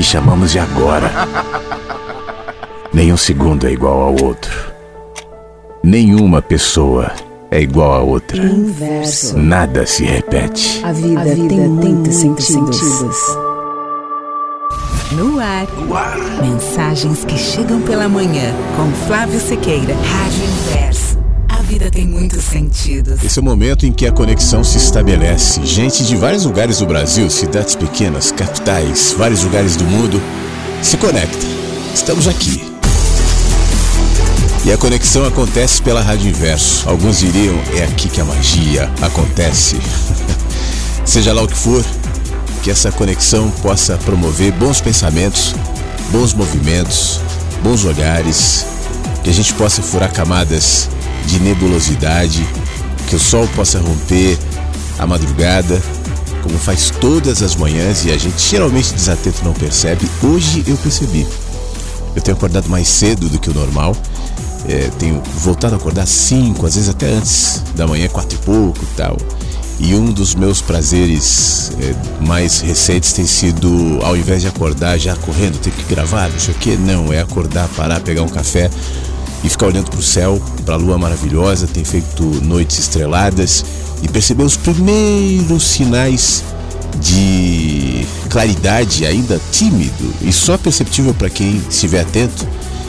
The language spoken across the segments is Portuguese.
Que chamamos de agora. Nenhum segundo é igual ao outro. Nenhuma pessoa é igual a outra. Inverso. Nada se repete. A vida, A vida tem, muitos sentidos. sentidos. No ar. no ar. Mensagens que chegam pela manhã com Flávio Sequeira. Rádio Inverso vida tem muitos sentidos. Esse é o momento em que a conexão se estabelece. Gente de vários lugares do Brasil, cidades pequenas, capitais, vários lugares do mundo, se conecta. Estamos aqui. E a conexão acontece pela Rádio Inverso. Alguns diriam, é aqui que a magia acontece. Seja lá o que for, que essa conexão possa promover bons pensamentos, bons movimentos, bons olhares, que a gente possa furar camadas de nebulosidade, que o sol possa romper a madrugada, como faz todas as manhãs e a gente geralmente desatento não percebe. Hoje eu percebi. Eu tenho acordado mais cedo do que o normal. É, tenho voltado a acordar 5, às vezes até antes da manhã, quatro e pouco e tal. E um dos meus prazeres é, mais recentes tem sido, ao invés de acordar já correndo, ter que gravar, não sei o que, não, é acordar, parar, pegar um café, e ficar olhando para o céu, para a lua maravilhosa, tem feito noites estreladas e perceber os primeiros sinais de claridade ainda tímido e só perceptível para quem estiver atento,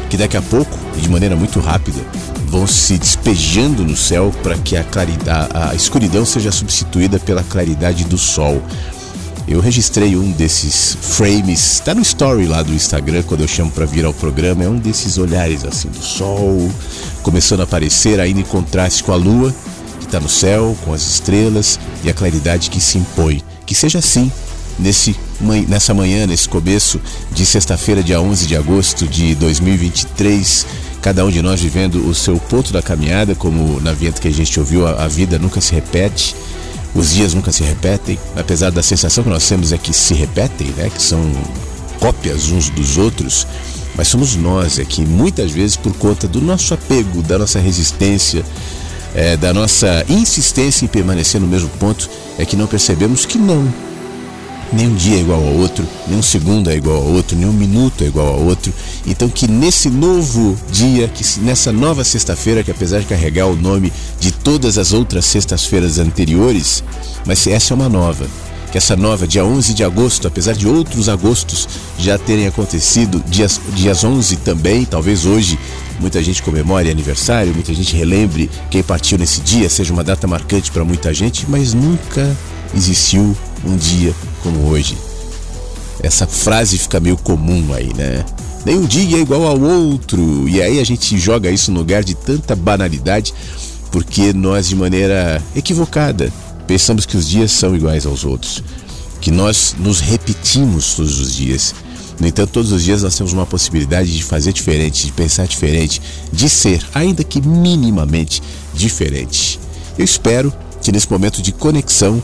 que daqui a pouco, e de maneira muito rápida, vão se despejando no céu para que a, claridade, a escuridão seja substituída pela claridade do sol. Eu registrei um desses frames, está no story lá do Instagram quando eu chamo para vir ao programa. É um desses olhares assim do sol começando a aparecer, ainda em contraste com a lua que está no céu, com as estrelas e a claridade que se impõe. Que seja assim nesse nessa manhã, nesse começo de sexta-feira, dia 11 de agosto de 2023. Cada um de nós vivendo o seu ponto da caminhada, como na vinheta que a gente ouviu, a, a vida nunca se repete os dias nunca se repetem, apesar da sensação que nós temos é que se repetem, né? Que são cópias uns dos outros, mas somos nós é que muitas vezes por conta do nosso apego, da nossa resistência, é, da nossa insistência em permanecer no mesmo ponto, é que não percebemos que não, Nenhum dia é igual ao outro, nenhum segundo é igual ao outro, nenhum minuto é igual ao outro. Então que nesse novo dia, que nessa nova sexta-feira, que apesar de carregar o nome de todas as outras sextas-feiras anteriores, mas essa é uma nova. Que essa nova, dia 11 de agosto, apesar de outros agostos já terem acontecido, dias, dias 11 também, talvez hoje muita gente comemore aniversário, muita gente relembre quem partiu nesse dia, seja uma data marcante para muita gente, mas nunca existiu um dia como hoje. Essa frase fica meio comum aí, né? Nenhum dia é igual ao outro. E aí a gente joga isso no lugar de tanta banalidade, porque nós, de maneira equivocada, pensamos que os dias são iguais aos outros. Que nós nos repetimos todos os dias. No entanto, todos os dias nós temos uma possibilidade de fazer diferente, de pensar diferente, de ser, ainda que minimamente, diferente. Eu espero que nesse momento de conexão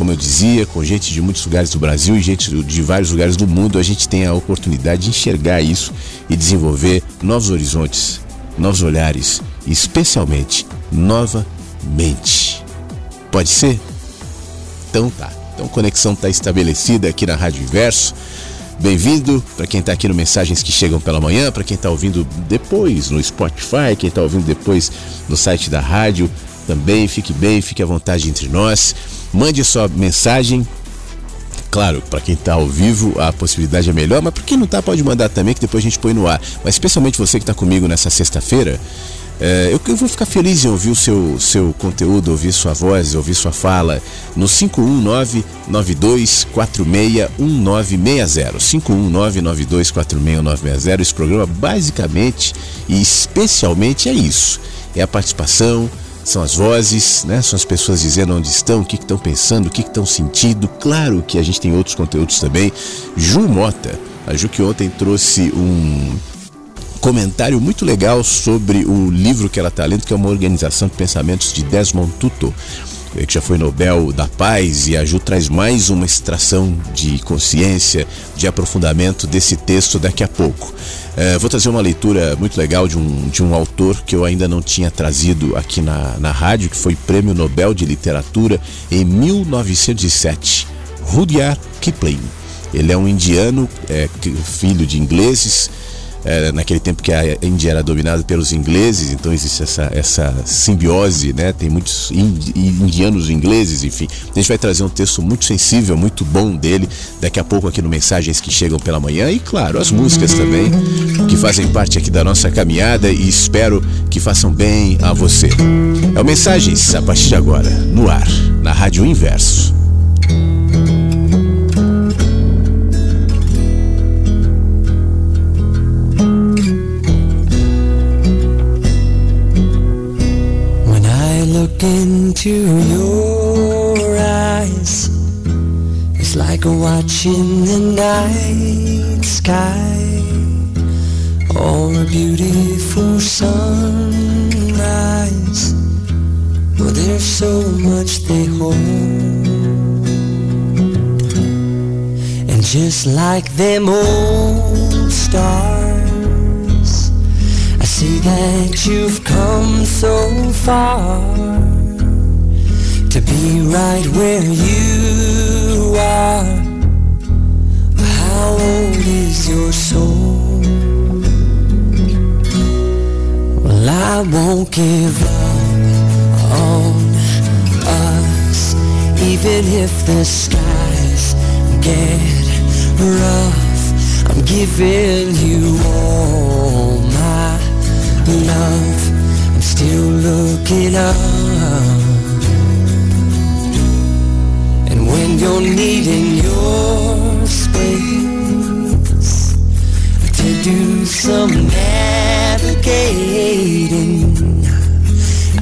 como eu dizia, com gente de muitos lugares do Brasil e gente de vários lugares do mundo, a gente tem a oportunidade de enxergar isso e desenvolver novos horizontes, novos olhares, especialmente nova mente. Pode ser? Então tá. Então conexão está estabelecida aqui na Rádio Inverso. Bem-vindo para quem está aqui no Mensagens que Chegam pela Manhã, para quem está ouvindo depois no Spotify, quem está ouvindo depois no site da rádio também. Fique bem, fique à vontade entre nós. Mande sua mensagem. Claro, para quem está ao vivo a possibilidade é melhor, mas para quem não está pode mandar também que depois a gente põe no ar. Mas especialmente você que está comigo nessa sexta-feira, é, eu, eu, vou ficar feliz em ouvir o seu, seu conteúdo, ouvir sua voz, ouvir sua fala no 519-9246-1960. 519-9246-1960. Esse programa basicamente e especialmente é isso: é a participação são as vozes, né? São as pessoas dizendo onde estão, o que estão pensando, o que estão sentindo. Claro que a gente tem outros conteúdos também. Ju Mota, a Ju que ontem trouxe um comentário muito legal sobre o livro que ela está lendo, que é uma organização de pensamentos de Desmond Tutu que já foi Nobel da Paz, e a Ju traz mais uma extração de consciência, de aprofundamento desse texto daqui a pouco. É, vou trazer uma leitura muito legal de um, de um autor que eu ainda não tinha trazido aqui na, na rádio, que foi Prêmio Nobel de Literatura em 1907, Rudyard Kipling. Ele é um indiano, é, filho de ingleses, é, naquele tempo que a Índia era dominada pelos ingleses, então existe essa, essa simbiose, né? Tem muitos indianos ingleses, enfim. A gente vai trazer um texto muito sensível, muito bom dele, daqui a pouco aqui no Mensagens que Chegam pela Manhã e, claro, as músicas também, que fazem parte aqui da nossa caminhada e espero que façam bem a você. É o Mensagens, a partir de agora, no ar, na Rádio Inverso. Into your eyes. It's like watching the night sky. Or a beautiful sunrise. Well, there's so much they hold. And just like them old stars see that you've come so far to be right where you are. How old is your soul? Well, I won't give up on us, even if the skies get rough. I'm giving you all love. I'm still looking up. And when you're needing your space to do some navigating.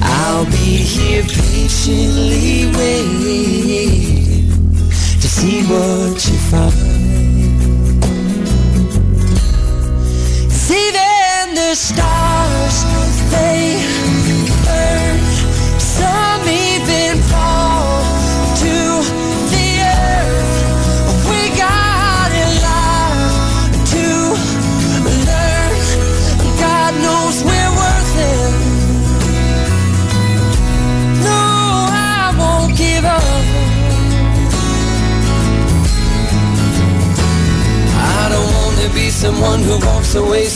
I'll be here patiently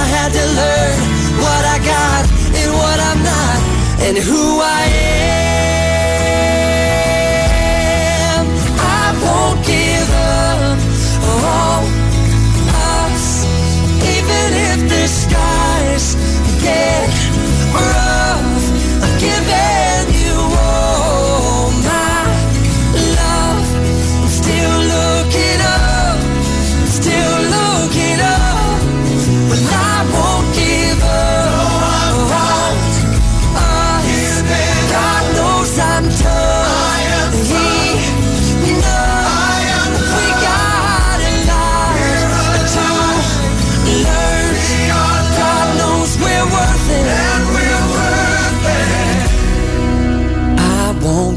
I had to learn what I got and what I'm not and who I am. I won't give up on us, even if the skies get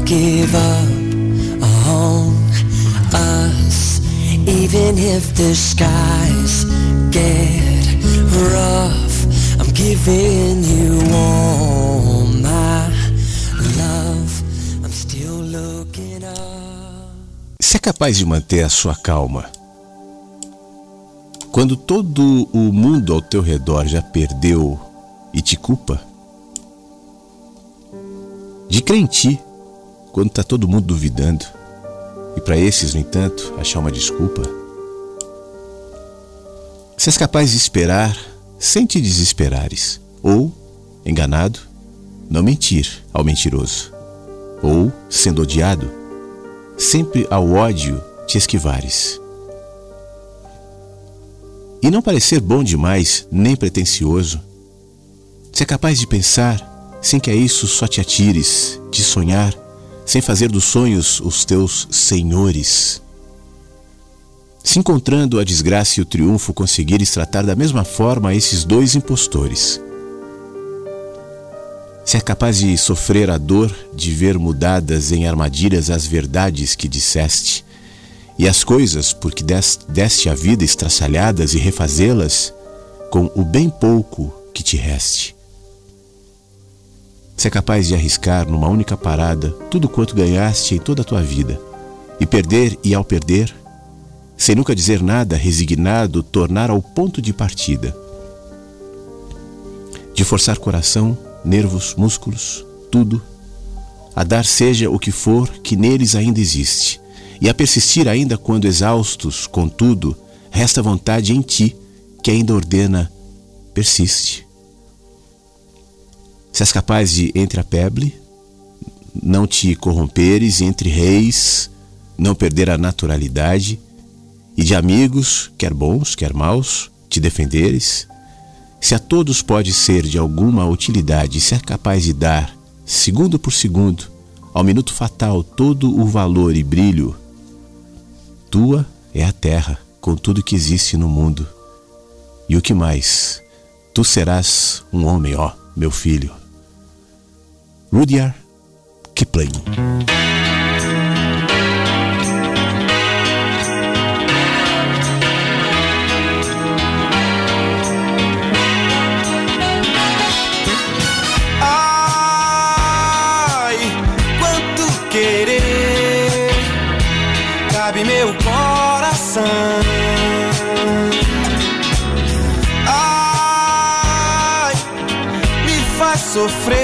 give up on us, even if the skies get rough. I'm giving you all my love. I'm still looking up. Se é capaz de manter a sua calma quando todo o mundo ao teu redor já perdeu e te culpa? De crer em ti quando está todo mundo duvidando e para esses, no entanto, achar uma desculpa? Se és capaz de esperar sem te desesperares, ou, enganado, não mentir ao mentiroso, ou, sendo odiado, sempre ao ódio te esquivares. E não parecer bom demais nem pretensioso. Se é capaz de pensar sem que a isso só te atires, de sonhar, sem fazer dos sonhos os teus senhores. Se encontrando a desgraça e o triunfo conseguires tratar da mesma forma esses dois impostores. Se é capaz de sofrer a dor de ver mudadas em armadilhas as verdades que disseste, e as coisas, porque deste a vida estraçalhadas e refazê-las com o bem pouco que te reste. Se é capaz de arriscar numa única parada tudo quanto ganhaste em toda a tua vida, e perder e ao perder, sem nunca dizer nada, resignado, tornar ao ponto de partida. De forçar coração, nervos, músculos, tudo, a dar seja o que for que neles ainda existe, e a persistir ainda quando exaustos, contudo, resta vontade em ti que ainda ordena, persiste. Se és capaz de, entre a peble, não te corromperes, entre reis, não perder a naturalidade, e de amigos, quer bons, quer maus, te defenderes, se a todos pode ser de alguma utilidade, se é capaz de dar, segundo por segundo, ao minuto fatal todo o valor e brilho tua é a terra, com tudo que existe no mundo. E o que mais? Tu serás um homem, ó, meu filho. Rudyard Kipling. Ai, quanto querer cabe meu coração. Sofrer,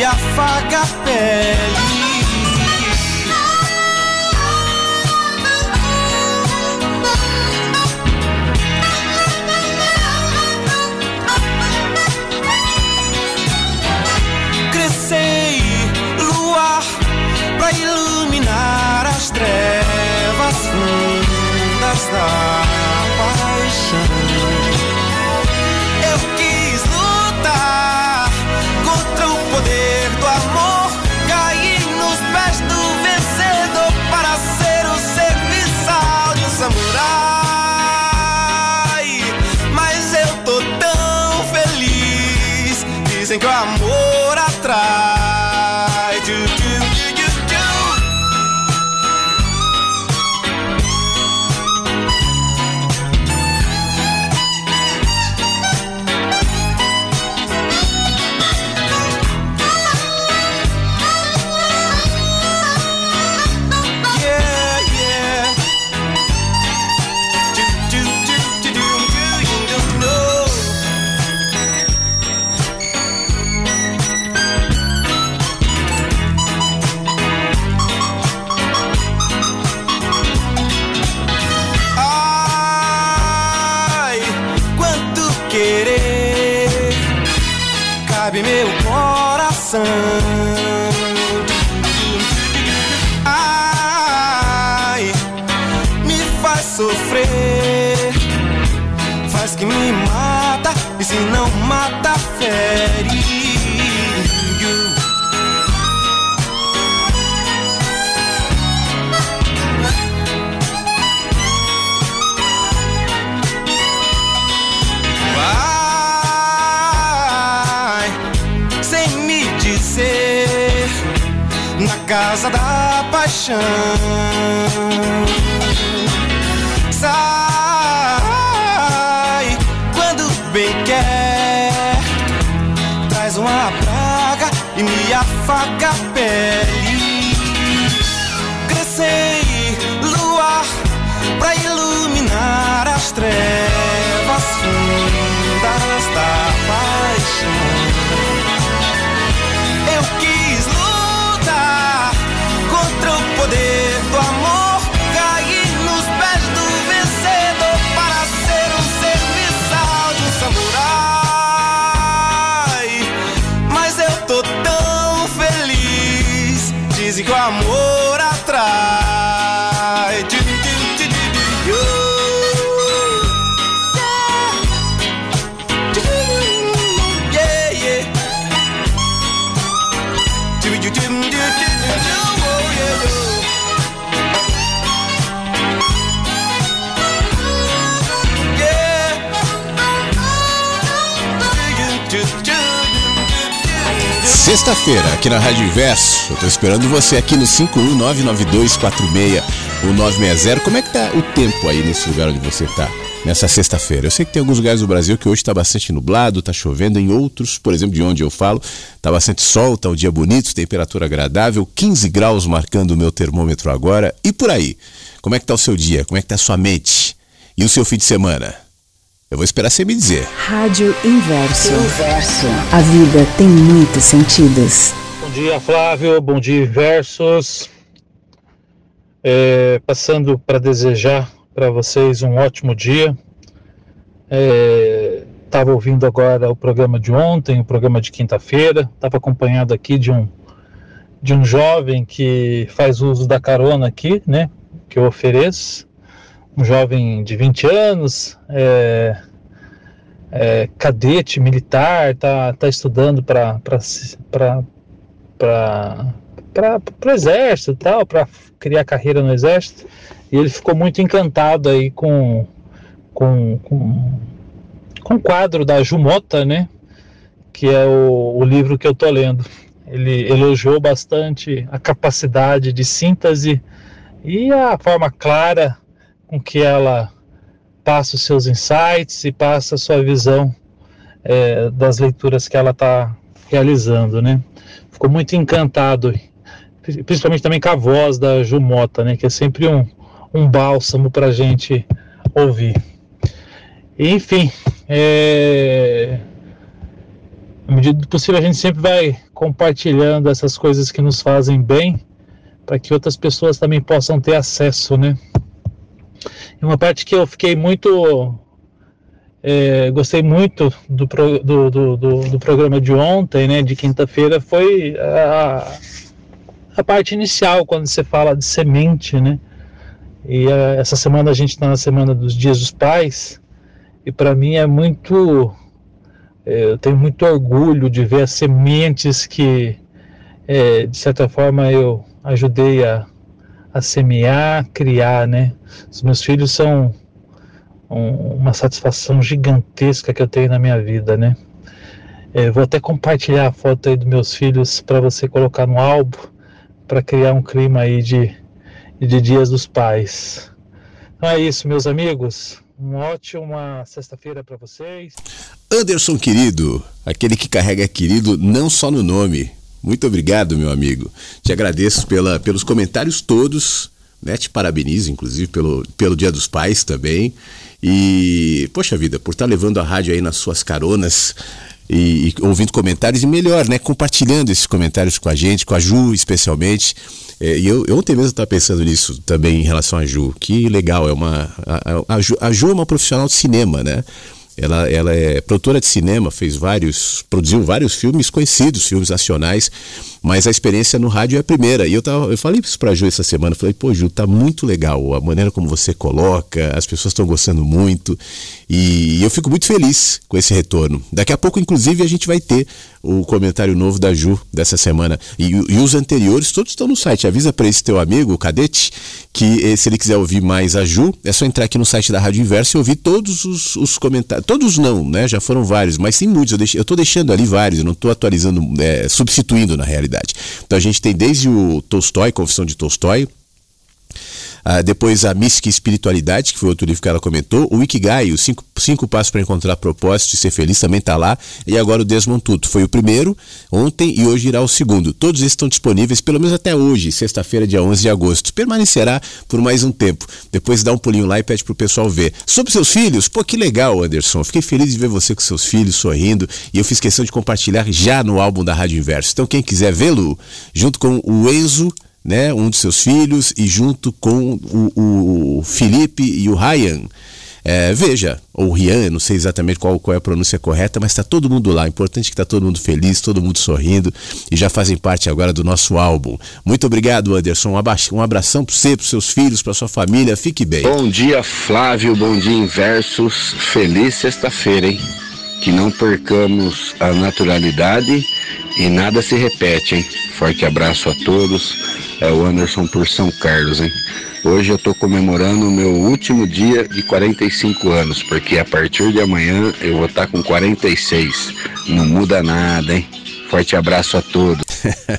e me paixão. Dizem o amor atrai. Sexta-feira, aqui na Rádio Inverso. Eu tô esperando você aqui no 51992461960. Como é que tá o tempo aí nesse lugar onde você tá? Nessa sexta-feira. Eu sei que tem alguns lugares do Brasil que hoje está bastante nublado, tá chovendo. Em outros, por exemplo, de onde eu falo, tá bastante sol, tá um dia bonito, temperatura agradável, 15 graus marcando o meu termômetro agora. E por aí? Como é que tá o seu dia? Como é que tá a sua mente? E o seu fim de semana? Eu vou esperar você me dizer. Rádio Inverso. Inverso. A vida tem muitos sentidos. Bom dia, Flávio. Bom dia, Versos. É, passando para desejar para vocês um ótimo dia. Estava ouvindo agora o programa de ontem, o programa de quinta-feira. Estava acompanhado aqui de um de um jovem que faz uso da carona aqui, né? Que eu ofereço. Um jovem de 20 anos, é, é, cadete militar, tá, tá estudando para o exército tal, para criar carreira no exército. E ele ficou muito encantado aí com com, com, com o quadro da Jumota, né? Que é o, o livro que eu tô lendo. Ele elogiou bastante a capacidade de síntese e a forma clara com que ela passa os seus insights e passa a sua visão é, das leituras que ela está realizando, né? Ficou muito encantado, principalmente também com a voz da Jumota, né? Que é sempre um, um bálsamo para a gente ouvir. Enfim, é... à medida do possível a gente sempre vai compartilhando essas coisas que nos fazem bem para que outras pessoas também possam ter acesso, né? E uma parte que eu fiquei muito. É, gostei muito do, pro, do, do, do, programa de ontem, né, de quinta-feira, foi a, a parte inicial, quando você fala de semente, né? E a, essa semana a gente está na semana dos Dias dos Pais, e para mim é muito. É, eu tenho muito orgulho de ver as sementes que, é, de certa forma, eu ajudei a, a semear, criar, né? Os meus filhos são um, uma satisfação gigantesca que eu tenho na minha vida, né? É, vou até compartilhar a foto aí dos meus filhos para você colocar no álbum para criar um clima aí de, de Dias dos Pais. Então é isso, meus amigos. Uma ótima sexta-feira para vocês. Anderson querido, aquele que carrega querido não só no nome, muito obrigado, meu amigo. Te agradeço pela, pelos comentários todos, né? Te parabenizo, inclusive, pelo, pelo Dia dos Pais também. E, poxa vida, por estar levando a rádio aí nas suas caronas e, e ouvindo comentários, e melhor, né? Compartilhando esses comentários com a gente, com a Ju especialmente. É, e eu, eu ontem mesmo estava pensando nisso também em relação a Ju. Que legal, é uma. A, a, a, Ju, a Ju é uma profissional de cinema, né? Ela, ela é produtora de cinema, fez vários, produziu vários filmes conhecidos, filmes nacionais, mas a experiência no rádio é a primeira. E eu, tava, eu falei isso pra Ju essa semana, falei, pô, Ju, tá muito legal a maneira como você coloca, as pessoas estão gostando muito. E eu fico muito feliz com esse retorno. Daqui a pouco, inclusive, a gente vai ter o comentário novo da Ju dessa semana. E, e os anteriores todos estão no site. Avisa para esse teu amigo, o Cadete, que eh, se ele quiser ouvir mais a Ju, é só entrar aqui no site da Rádio Inverso e ouvir todos os, os comentários. Todos não, né? Já foram vários, mas tem muitos. Eu, deixo, eu tô deixando ali vários, eu não estou atualizando, é, substituindo na realidade. Então a gente tem desde o Tolstói, Confissão de Tolstói, ah, depois a Mística Espiritualidade, que foi outro livro que ela comentou. O Ikigai, os cinco, cinco passos para encontrar propósito e ser feliz, também está lá. E agora o Desmond Tutu. Foi o primeiro ontem e hoje irá o segundo. Todos estão disponíveis, pelo menos até hoje, sexta-feira, dia 11 de agosto. Permanecerá por mais um tempo. Depois dá um pulinho lá e pede pro pessoal ver. Sobre seus filhos, pô, que legal, Anderson. Fiquei feliz de ver você com seus filhos sorrindo. E eu fiz questão de compartilhar já no álbum da Rádio Inverso. Então, quem quiser vê-lo, junto com o Enzo né, um de seus filhos, e junto com o, o Felipe e o Ryan. É, veja, ou Rian, não sei exatamente qual, qual é a pronúncia correta, mas está todo mundo lá. Importante que está todo mundo feliz, todo mundo sorrindo e já fazem parte agora do nosso álbum. Muito obrigado, Anderson. Um abração para você, para seus filhos, para sua família. Fique bem. Bom dia, Flávio. Bom dia, Inversos. Feliz sexta-feira, hein? Que não percamos a naturalidade e nada se repete, hein? Forte abraço a todos. É o Anderson por São Carlos, hein? Hoje eu estou comemorando o meu último dia de 45 anos, porque a partir de amanhã eu vou estar tá com 46. Não muda nada, hein? Forte abraço a todos.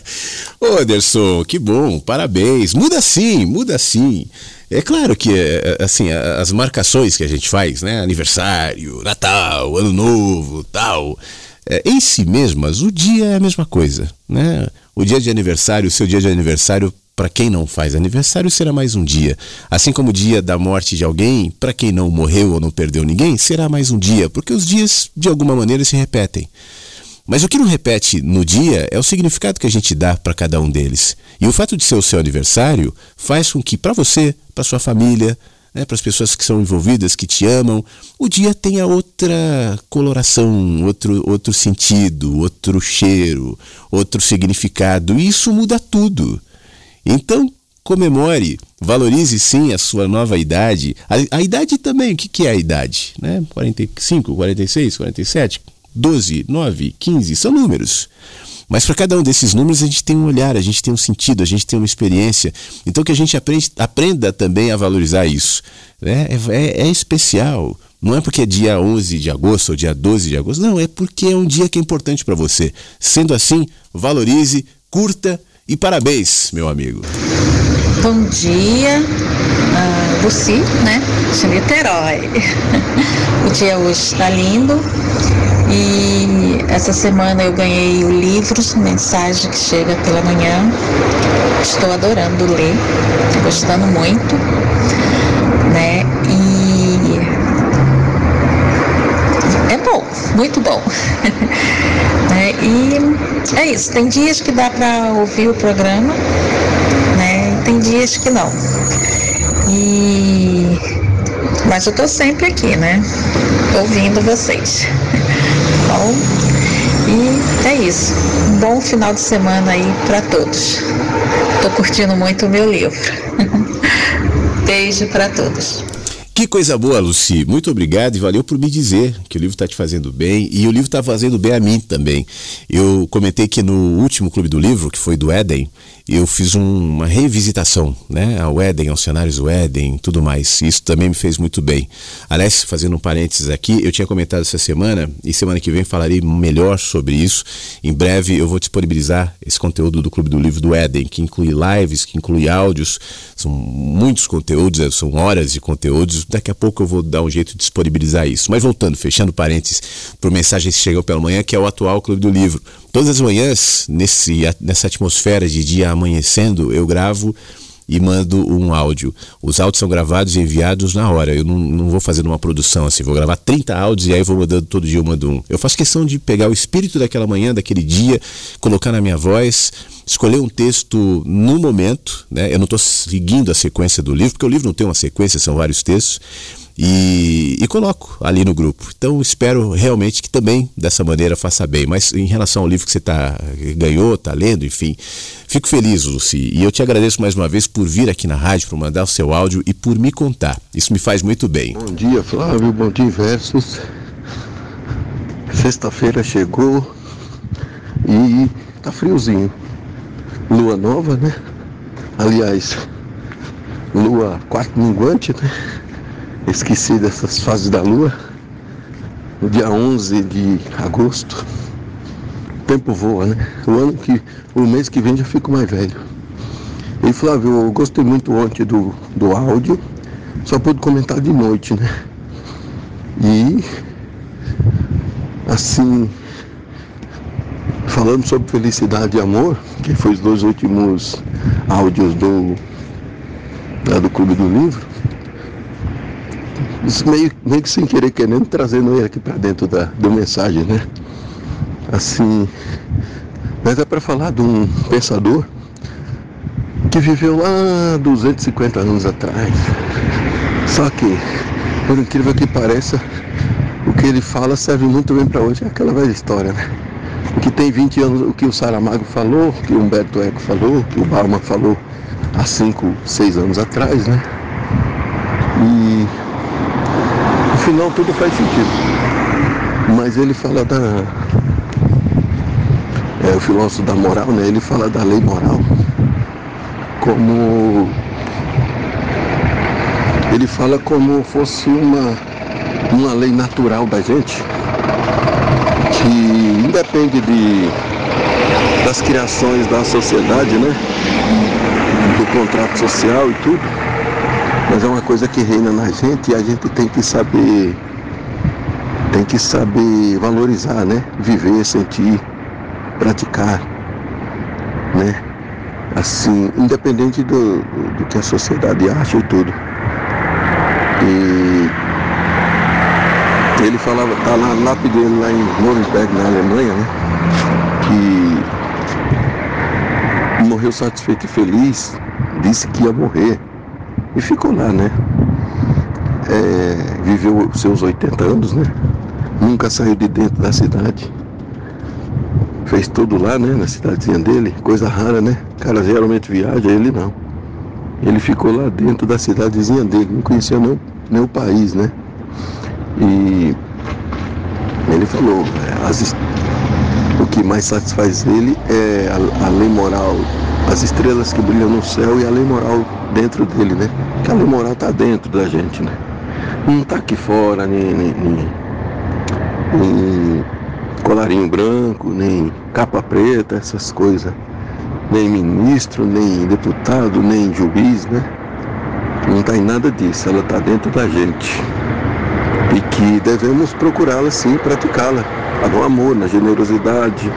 Ô Anderson, que bom, parabéns. Muda sim, muda sim. É claro que, é, é, assim, as marcações que a gente faz, né? Aniversário, Natal, Ano Novo, tal é, em si mesmas, o dia é a mesma coisa. Né? O dia de aniversário, o seu dia de aniversário, para quem não faz aniversário, será mais um dia. Assim como o dia da morte de alguém, para quem não morreu ou não perdeu ninguém, será mais um dia, porque os dias, de alguma maneira, se repetem. Mas o que não repete no dia é o significado que a gente dá para cada um deles. E o fato de ser o seu aniversário faz com que, para você, para sua família, né, para as pessoas que são envolvidas, que te amam, o dia tenha outra coloração, outro, outro sentido, outro cheiro, outro significado. E isso muda tudo. Então, comemore, valorize sim a sua nova idade. A, a idade também, o que, que é a idade? Né? 45, 46, 47, 12, 9, 15, são números. Mas para cada um desses números a gente tem um olhar, a gente tem um sentido, a gente tem uma experiência. Então que a gente aprenda também a valorizar isso. Né? É, é, é especial. Não é porque é dia 11 de agosto ou dia 12 de agosto. Não, é porque é um dia que é importante para você. Sendo assim, valorize, curta e parabéns, meu amigo. Bom dia, uh, Luci, né? De Niterói. o dia hoje está lindo e essa semana eu ganhei o livro Mensagem que Chega pela Manhã. Estou adorando ler, gostando muito, né? E é bom, muito bom. né? E é isso, tem dias que dá para ouvir o programa? Tem dias que não. E mas eu tô sempre aqui, né? Ouvindo vocês bom? E é isso. Um bom final de semana aí para todos. Tô curtindo muito o meu livro. Beijo para todos. Que coisa boa, Luci. Muito obrigado e valeu por me dizer que o livro está te fazendo bem e o livro está fazendo bem a mim também. Eu comentei que no último clube do livro, que foi do Éden, eu fiz um, uma revisitação, né, ao Éden, aos cenários do Éden, tudo mais. Isso também me fez muito bem. Aliás, fazendo um parênteses aqui, eu tinha comentado essa semana e semana que vem falarei melhor sobre isso. Em breve eu vou disponibilizar esse conteúdo do Clube do Livro do Éden, que inclui lives, que inclui áudios, são muitos conteúdos, são horas de conteúdos. Daqui a pouco eu vou dar um jeito de disponibilizar isso. Mas voltando, fechando parênteses, por mensagens que chegam pela manhã, que é o atual Clube do Livro. Todas as manhãs, nesse, nessa atmosfera de dia amanhecendo, eu gravo e mando um áudio. Os áudios são gravados e enviados na hora. Eu não, não vou fazer uma produção assim, vou gravar 30 áudios e aí vou mandando todo dia eu mando um. Eu faço questão de pegar o espírito daquela manhã, daquele dia, colocar na minha voz, escolher um texto no momento, né? Eu não estou seguindo a sequência do livro, porque o livro não tem uma sequência, são vários textos e, e, coloco ali no grupo. Então espero realmente que também dessa maneira faça bem. Mas em relação ao livro que você tá, ganhou, está lendo, enfim, fico feliz, Luci. E eu te agradeço mais uma vez por vir aqui na rádio, por mandar o seu áudio e por me contar. Isso me faz muito bem. Bom dia, Flávio. Bom dia, Versos. Sexta-feira chegou e tá friozinho. Lua nova, né? Aliás, lua quarto minguante, né? Esqueci dessas fases da lua. No dia 11 de agosto. O tempo voa, né? O ano que. O mês que vem já fico mais velho. E Flávio, eu gostei muito ontem do, do áudio. Só pude comentar de noite, né? E assim falando sobre felicidade e amor, que foi os dois últimos áudios do, do Clube do Livro, isso meio, meio que sem querer querendo, trazendo ele aqui para dentro da, da mensagem, né? Assim, mas é para falar de um pensador que viveu lá 250 anos atrás. Só que, por incrível que pareça, o que ele fala serve muito bem para hoje. É aquela velha história, né? O que tem 20 anos, o que o Saramago falou, o que o Humberto Eco falou, o que o Bauman falou há 5, 6 anos atrás, né? E final tudo faz sentido. Mas ele fala da. É, o filósofo da moral, né? Ele fala da lei moral como. Ele fala como fosse uma, uma lei natural da gente, que independe de, das criações da sociedade, né? Do contrato social e tudo mas é uma coisa que reina na gente e a gente tem que saber tem que saber valorizar, né? Viver, sentir, praticar, né? Assim, independente do, do, que a sociedade acha e tudo. E ele falava, tá na lápide lá em Nuremberg, na Alemanha, né? Que morreu satisfeito e feliz, disse que ia morrer e ficou lá, né? É, viveu seus 80 anos, né? Nunca saiu de dentro da cidade. Fez tudo lá, né? Na cidadezinha dele, coisa rara, né? O cara geralmente viaja, ele não. Ele ficou lá dentro da cidadezinha dele, não conhecia nem, nem o país, né? E ele falou, é, as, o que mais satisfaz ele é a, a lei moral, as estrelas que brilham no céu e a lei moral dentro dele, né? Que a lei moral está dentro da gente, né? Não está aqui fora, nem, nem, nem, nem, colarinho branco, nem capa preta, essas coisas. Nem ministro, nem deputado, nem juiz, né? Não está em nada disso, ela está dentro da gente. E que devemos procurá-la sim, praticá-la. No amor, na generosidade,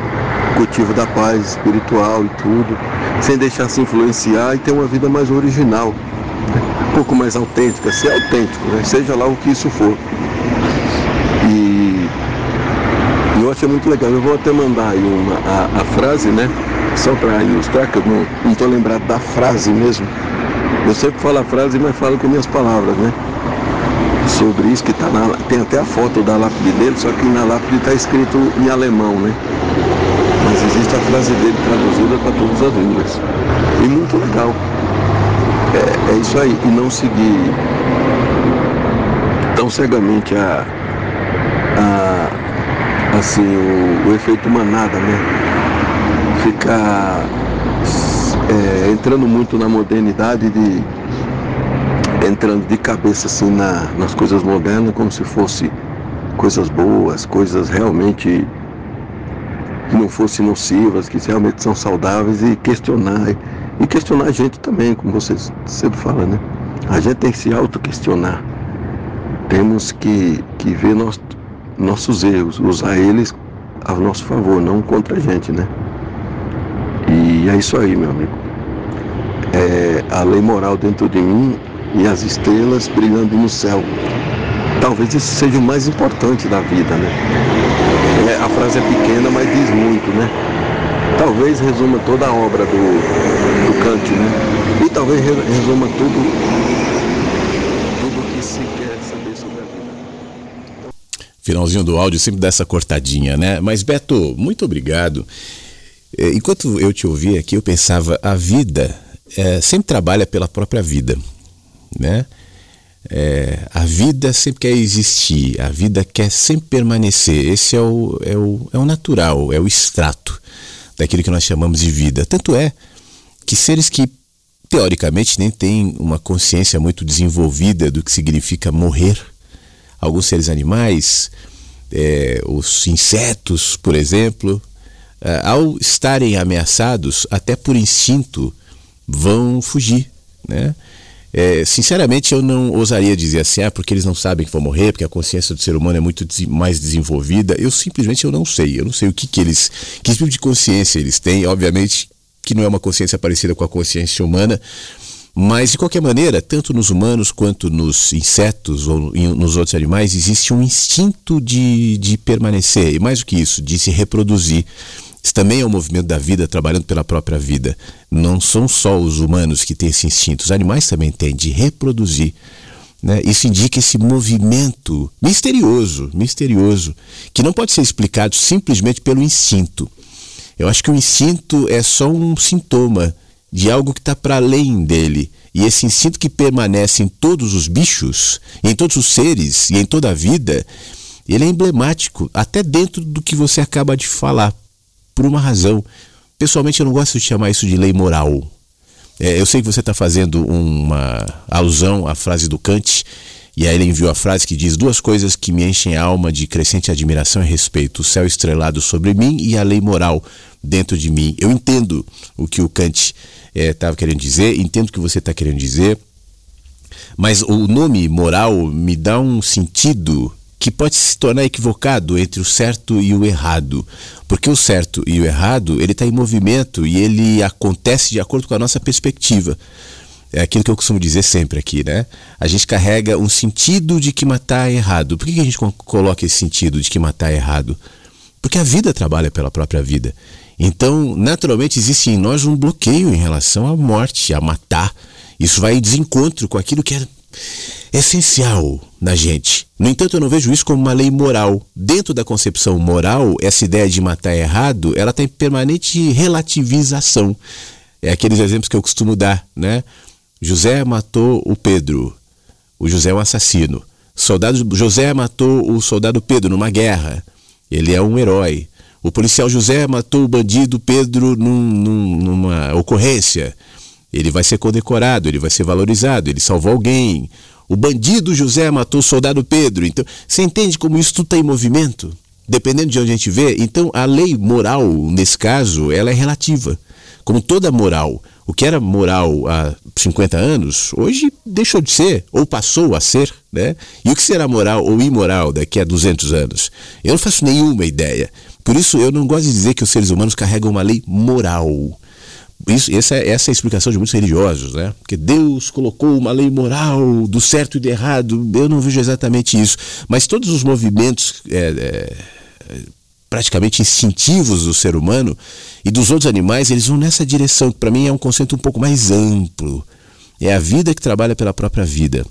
cultivo da paz espiritual e tudo sem deixar se influenciar e ter uma vida mais original, um pouco mais autêntica, ser autêntico, né? seja lá o que isso for. E eu achei muito legal, eu vou até mandar aí uma, a, a frase, né? Só para ilustrar, que eu não estou lembrado da frase mesmo. Eu sempre falo a frase, mas falo com minhas palavras, né? Sobre isso que tá na, tem até a foto da lápide dele, só que na lápide está escrito em alemão, né? Existe a frase dele traduzida para todas as línguas. E muito legal. É, é isso aí. E não seguir tão cegamente a, a assim, o, o efeito manada, né? Ficar é, entrando muito na modernidade de entrando de cabeça assim na, nas coisas modernas como se fosse coisas boas, coisas realmente que não fossem nocivas, que realmente são saudáveis e questionar. E questionar a gente também, como você sempre fala, né? A gente tem que se auto-questionar. Temos que, que ver nos, nossos erros, usar eles a nosso favor, não contra a gente, né? E é isso aí, meu amigo. É a lei moral dentro de mim e as estrelas brilhando no céu. Talvez isso seja o mais importante da vida, né? É, a frase é pequena, mas diz muito, né? Talvez resuma toda a obra do, do Kant, né? E talvez resuma tudo, tudo que se quer saber Finalzinho do áudio sempre dá essa cortadinha, né? Mas Beto, muito obrigado. É, enquanto eu te ouvia aqui, eu pensava, a vida é, sempre trabalha pela própria vida, né? É, a vida sempre quer existir, a vida quer sempre permanecer. Esse é o, é, o, é o natural, é o extrato daquilo que nós chamamos de vida. Tanto é que seres que teoricamente nem têm uma consciência muito desenvolvida do que significa morrer, alguns seres animais, é, os insetos, por exemplo, é, ao estarem ameaçados, até por instinto, vão fugir, né? É, sinceramente, eu não ousaria dizer assim, ah, porque eles não sabem que vão morrer, porque a consciência do ser humano é muito mais desenvolvida. Eu simplesmente eu não sei. Eu não sei o que, que eles, que tipo de consciência eles têm. Obviamente que não é uma consciência parecida com a consciência humana, mas de qualquer maneira, tanto nos humanos quanto nos insetos ou nos outros animais, existe um instinto de, de permanecer, e mais do que isso, de se reproduzir. Isso também é um movimento da vida trabalhando pela própria vida. Não são só os humanos que têm esse instinto, os animais também têm de reproduzir. Né? Isso indica esse movimento misterioso, misterioso, que não pode ser explicado simplesmente pelo instinto. Eu acho que o instinto é só um sintoma de algo que está para além dele. E esse instinto que permanece em todos os bichos, em todos os seres e em toda a vida, ele é emblemático, até dentro do que você acaba de falar por uma razão. Pessoalmente, eu não gosto de chamar isso de lei moral. É, eu sei que você está fazendo uma alusão à frase do Kant, e aí ele enviou a frase que diz duas coisas que me enchem a alma de crescente admiração e respeito: o céu estrelado sobre mim e a lei moral dentro de mim. Eu entendo o que o Kant estava é, querendo dizer, entendo o que você está querendo dizer, mas o nome moral me dá um sentido que pode se tornar equivocado entre o certo e o errado. Porque o certo e o errado, ele está em movimento e ele acontece de acordo com a nossa perspectiva. É aquilo que eu costumo dizer sempre aqui, né? A gente carrega um sentido de que matar é errado. Por que a gente coloca esse sentido de que matar é errado? Porque a vida trabalha pela própria vida. Então, naturalmente, existe em nós um bloqueio em relação à morte, a matar. Isso vai em desencontro com aquilo que é essencial na gente. No entanto, eu não vejo isso como uma lei moral. Dentro da concepção moral, essa ideia de matar errado, ela tem permanente relativização. É aqueles exemplos que eu costumo dar, né? José matou o Pedro. O José é um assassino. Soldado José matou o soldado Pedro numa guerra. Ele é um herói. O policial José matou o bandido Pedro num, num, numa ocorrência. Ele vai ser condecorado, ele vai ser valorizado, ele salvou alguém. O bandido José matou o soldado Pedro. Então, você entende como isso tudo está em movimento? Dependendo de onde a gente vê. Então, a lei moral, nesse caso, ela é relativa. Como toda moral. O que era moral há 50 anos, hoje deixou de ser, ou passou a ser, né? E o que será moral ou imoral daqui a 200 anos? Eu não faço nenhuma ideia. Por isso, eu não gosto de dizer que os seres humanos carregam uma lei moral. Isso, essa, é, essa é a explicação de muitos religiosos, né? Porque Deus colocou uma lei moral do certo e do errado. Eu não vejo exatamente isso. Mas todos os movimentos é, é, praticamente instintivos do ser humano e dos outros animais, eles vão nessa direção, que para mim é um conceito um pouco mais amplo. É a vida que trabalha pela própria vida.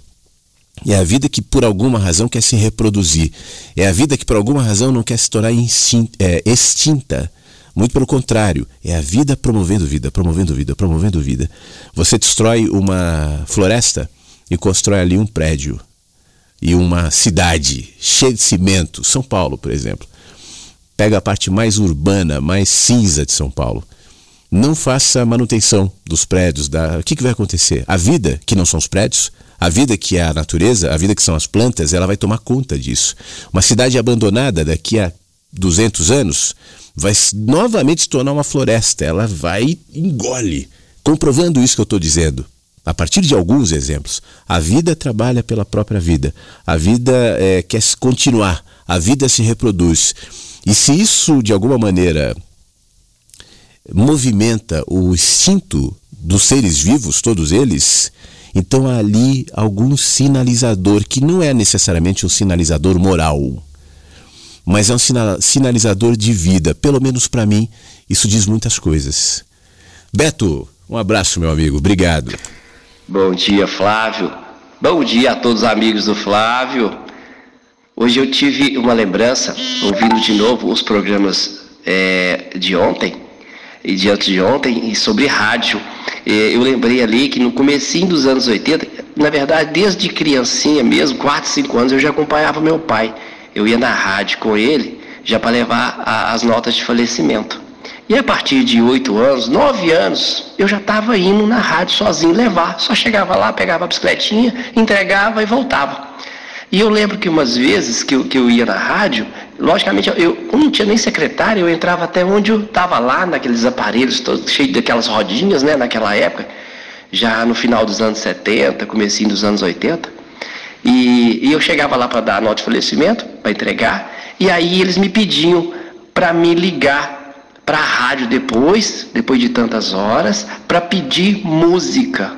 É a vida que por alguma razão quer se reproduzir. É a vida que por alguma razão não quer se tornar é, extinta muito pelo contrário, é a vida promovendo vida, promovendo vida, promovendo vida. Você destrói uma floresta e constrói ali um prédio e uma cidade cheia de cimento. São Paulo, por exemplo. Pega a parte mais urbana, mais cinza de São Paulo. Não faça manutenção dos prédios. Da... O que, que vai acontecer? A vida, que não são os prédios, a vida que é a natureza, a vida que são as plantas, ela vai tomar conta disso. Uma cidade abandonada daqui a 200 anos vai novamente se tornar uma floresta. Ela vai engole. Comprovando isso que eu estou dizendo. A partir de alguns exemplos, a vida trabalha pela própria vida. A vida é, quer continuar. A vida se reproduz. E se isso, de alguma maneira, movimenta o instinto dos seres vivos, todos eles, então há ali algum sinalizador que não é necessariamente um sinalizador moral mas é um sinalizador de vida. Pelo menos para mim, isso diz muitas coisas. Beto, um abraço, meu amigo. Obrigado. Bom dia, Flávio. Bom dia a todos os amigos do Flávio. Hoje eu tive uma lembrança, ouvindo de novo os programas é, de ontem e de antes de ontem, e sobre rádio. Eu lembrei ali que no comecinho dos anos 80, na verdade, desde criancinha mesmo, 4, 5 anos, eu já acompanhava meu pai. Eu ia na rádio com ele, já para levar a, as notas de falecimento. E a partir de 8 anos, 9 anos, eu já estava indo na rádio sozinho levar. Só chegava lá, pegava a bicicletinha, entregava e voltava. E eu lembro que umas vezes que eu, que eu ia na rádio, logicamente, eu, eu não tinha nem secretário, eu entrava até onde eu estava lá, naqueles aparelhos todos cheios daquelas rodinhas, né, naquela época, já no final dos anos 70, comecinho dos anos 80. E, e eu chegava lá para dar a nota de falecimento, para entregar, e aí eles me pediam para me ligar para a rádio depois, depois de tantas horas, para pedir música.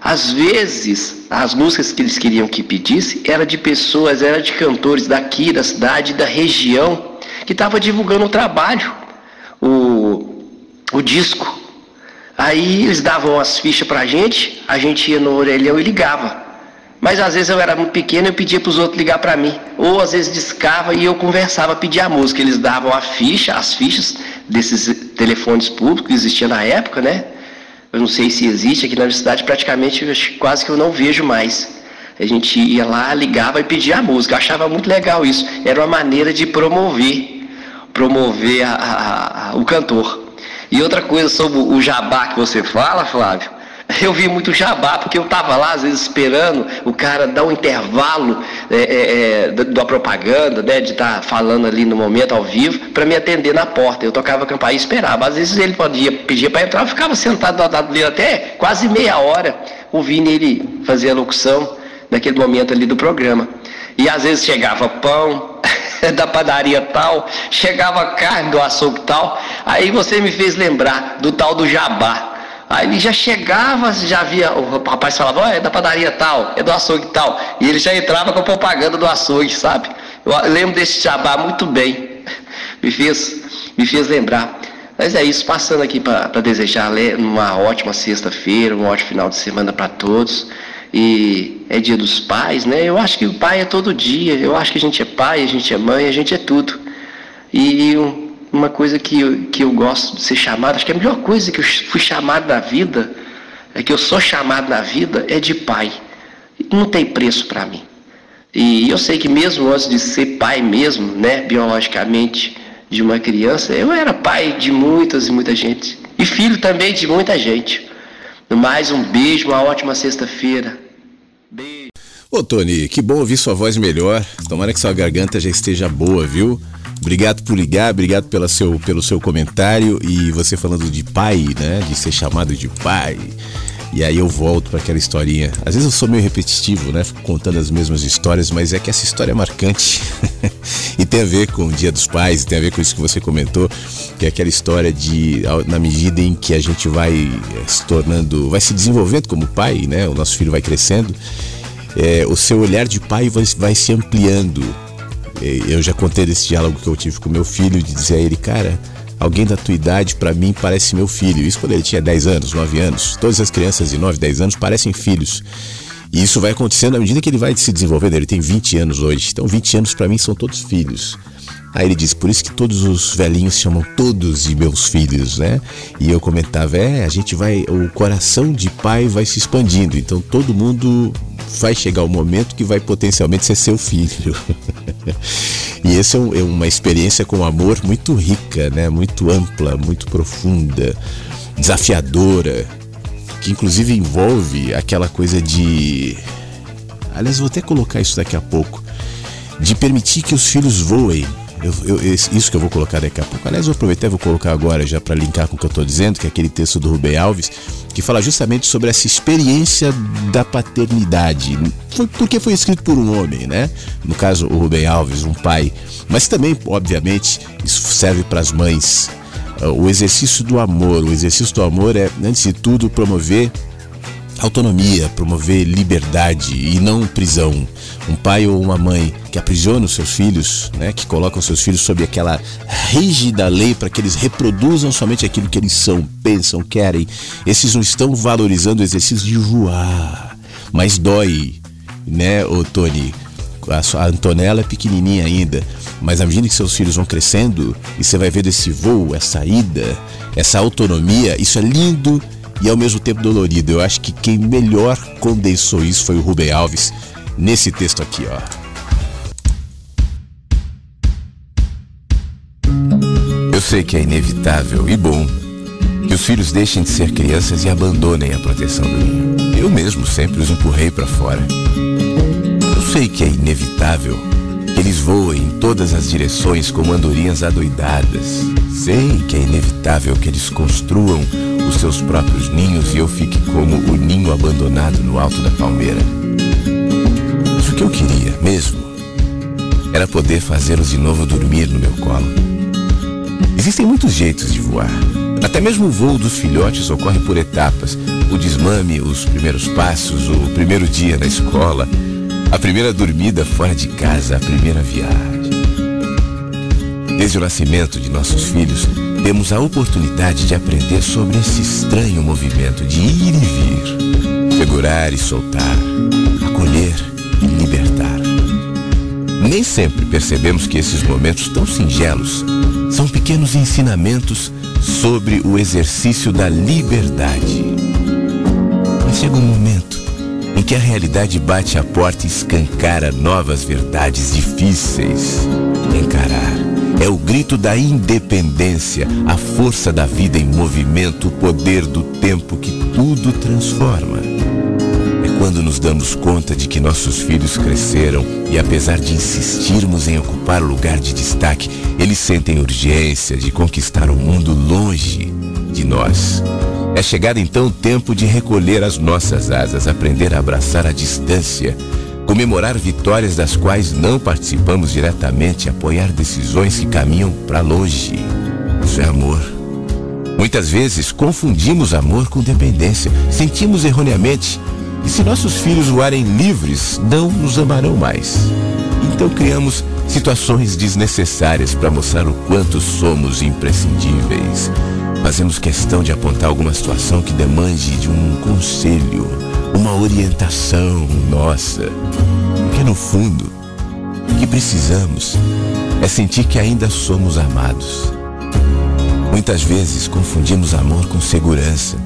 Às vezes, as músicas que eles queriam que pedisse era de pessoas, era de cantores daqui, da cidade, da região, que estava divulgando o trabalho, o, o disco. Aí eles davam as fichas para a gente, a gente ia no orelhão e ligava. Mas às vezes eu era muito pequeno e eu pedia para os outros ligar para mim. Ou às vezes discava e eu conversava, pedia a música. Eles davam a ficha, as fichas desses telefones públicos que existiam na época, né? eu não sei se existe aqui na cidade, praticamente quase que eu não vejo mais. A gente ia lá, ligava e pedia a música. Eu achava muito legal isso. Era uma maneira de promover, promover a, a, a, o cantor. E outra coisa sobre o jabá que você fala, Flávio, eu vi muito jabá, porque eu estava lá, às vezes, esperando o cara dar um intervalo é, é, é da, propaganda, né, de estar tá falando ali no momento ao vivo, para me atender na porta. Eu tocava a campainha e esperava. Às vezes ele podia pedir para entrar, eu ficava sentado do lado dele até quase meia hora, ouvindo ele fazer a locução naquele momento ali do programa. E às vezes chegava pão da padaria tal, chegava carne do açougue tal. Aí você me fez lembrar do tal do jabá. Aí ele já chegava, já via, o rapaz falava, oh, é da padaria tal, é do açougue tal. E ele já entrava com a propaganda do açougue, sabe? Eu lembro desse jabá muito bem. Me fez, me fez lembrar. Mas é isso, passando aqui para desejar uma ótima sexta-feira, um ótimo final de semana para todos. E é dia dos pais, né? Eu acho que o pai é todo dia. Eu acho que a gente é pai, a gente é mãe, a gente é tudo. E um, uma coisa que eu, que eu gosto de ser chamado, acho que a melhor coisa que eu fui chamado na vida, é que eu sou chamado na vida, é de pai. Não tem preço para mim. E eu sei que mesmo antes de ser pai mesmo, né, biologicamente, de uma criança, eu era pai de muitas e muita gente. E filho também de muita gente. Mais um beijo, uma ótima sexta-feira. Beijo. Ô Tony, que bom ouvir sua voz melhor. Tomara que sua garganta já esteja boa, viu? Obrigado por ligar, obrigado pela seu, pelo seu comentário e você falando de pai, né? De ser chamado de pai. E aí eu volto para aquela historinha. Às vezes eu sou meio repetitivo, né? Fico contando as mesmas histórias, mas é que essa história é marcante. e tem a ver com o Dia dos Pais, tem a ver com isso que você comentou, que é aquela história de na medida em que a gente vai eh, se tornando, vai se desenvolvendo como pai, né? O nosso filho vai crescendo, é, o seu olhar de pai vai, vai se ampliando eu já contei desse diálogo que eu tive com meu filho de dizer a ele, cara, alguém da tua idade para mim parece meu filho. Isso quando ele tinha 10 anos, 9 anos. Todas as crianças de 9, 10 anos parecem filhos. E isso vai acontecendo à medida que ele vai se desenvolvendo. Ele tem 20 anos hoje. Então 20 anos para mim são todos filhos. Aí ele diz, por isso que todos os velhinhos chamam todos de meus filhos, né? E eu comentava, é, a gente vai, o coração de pai vai se expandindo, então todo mundo vai chegar o momento que vai potencialmente ser seu filho. e essa é, é uma experiência com amor muito rica, né? Muito ampla, muito profunda, desafiadora, que inclusive envolve aquela coisa de. Aliás, vou até colocar isso daqui a pouco. De permitir que os filhos voem eu, eu, isso que eu vou colocar daqui a pouco. Aliás, eu aproveitar e vou colocar agora já para linkar com o que eu estou dizendo, que é aquele texto do Rubem Alves, que fala justamente sobre essa experiência da paternidade. Foi, porque foi escrito por um homem, né? No caso, o Rubem Alves, um pai. Mas também, obviamente, isso serve para as mães. Ah, o exercício do amor. O exercício do amor é, antes de tudo, promover autonomia, promover liberdade e não prisão. Um pai ou uma mãe que aprisiona os seus filhos, né, que colocam seus filhos sob aquela rígida lei para que eles reproduzam somente aquilo que eles são, pensam, querem. Esses não estão valorizando o exercício de voar, mas dói, né, ô Tony? a, a Antonella é pequenininha ainda, mas à medida que seus filhos vão crescendo e você vai vendo esse voo, essa ida, essa autonomia, isso é lindo e ao mesmo tempo dolorido. Eu acho que quem melhor condensou isso foi o Rubem Alves nesse texto aqui, ó. Eu sei que é inevitável e bom que os filhos deixem de ser crianças e abandonem a proteção do ninho. Eu mesmo sempre os empurrei para fora. Eu sei que é inevitável eles voem em todas as direções como andorinhas adoidadas. Sei que é inevitável que eles construam os seus próprios ninhos e eu fique como o ninho abandonado no alto da palmeira. Mas o que eu queria mesmo era poder fazê-los de novo dormir no meu colo. Existem muitos jeitos de voar. Até mesmo o voo dos filhotes ocorre por etapas. O desmame, os primeiros passos, o primeiro dia na escola, a primeira dormida fora de casa, a primeira viagem. Desde o nascimento de nossos filhos, temos a oportunidade de aprender sobre esse estranho movimento de ir e vir, segurar e soltar, acolher e libertar. Nem sempre percebemos que esses momentos tão singelos são pequenos ensinamentos sobre o exercício da liberdade. Mas chega um momento em que a realidade bate a porta e escancara novas verdades difíceis de encarar. É o grito da independência, a força da vida em movimento, o poder do tempo que tudo transforma. É quando nos damos conta de que nossos filhos cresceram e, apesar de insistirmos em ocupar o lugar de destaque, eles sentem urgência de conquistar o mundo longe de nós. É chegado então o tempo de recolher as nossas asas, aprender a abraçar a distância, comemorar vitórias das quais não participamos diretamente, apoiar decisões que caminham para longe. Isso é amor. Muitas vezes confundimos amor com dependência. Sentimos erroneamente que se nossos filhos voarem livres, não nos amarão mais. Então criamos situações desnecessárias para mostrar o quanto somos imprescindíveis. Fazemos questão de apontar alguma situação que demande de um conselho, uma orientação nossa. Porque no fundo, o que precisamos é sentir que ainda somos amados. Muitas vezes confundimos amor com segurança.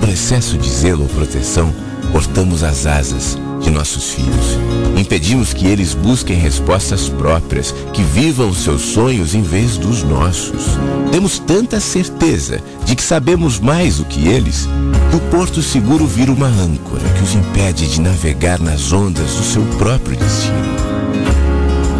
Por excesso de zelo ou proteção, cortamos as asas de nossos filhos. Impedimos que eles busquem respostas próprias, que vivam seus sonhos em vez dos nossos. Temos tanta certeza de que sabemos mais do que eles, que o porto seguro vira uma âncora que os impede de navegar nas ondas do seu próprio destino.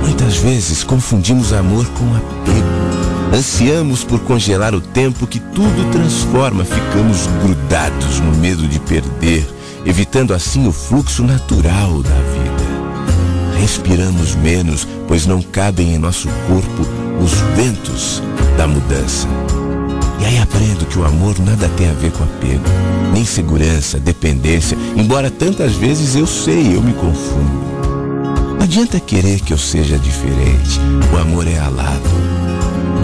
Muitas vezes confundimos amor com apego. Ansiamos por congelar o tempo que tudo transforma, ficamos grudados no medo de perder evitando assim o fluxo natural da vida. Respiramos menos, pois não cabem em nosso corpo os ventos da mudança. E aí aprendo que o amor nada tem a ver com apego, nem segurança, dependência, embora tantas vezes eu sei, eu me confundo. Não adianta querer que eu seja diferente, o amor é alado.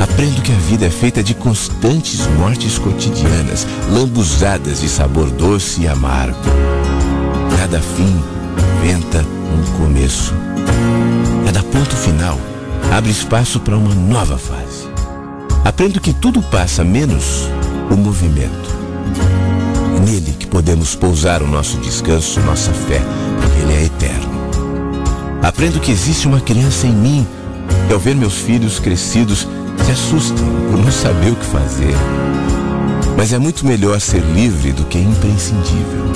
Aprendo que a vida é feita de constantes mortes cotidianas, lambuzadas de sabor doce e amargo. Cada fim inventa um começo. Cada ponto final abre espaço para uma nova fase. Aprendo que tudo passa menos o movimento. É nele que podemos pousar o nosso descanso, nossa fé, porque ele é eterno. Aprendo que existe uma criança em mim e ao ver meus filhos crescidos se assustam por não saber o que fazer. Mas é muito melhor ser livre do que imprescindível.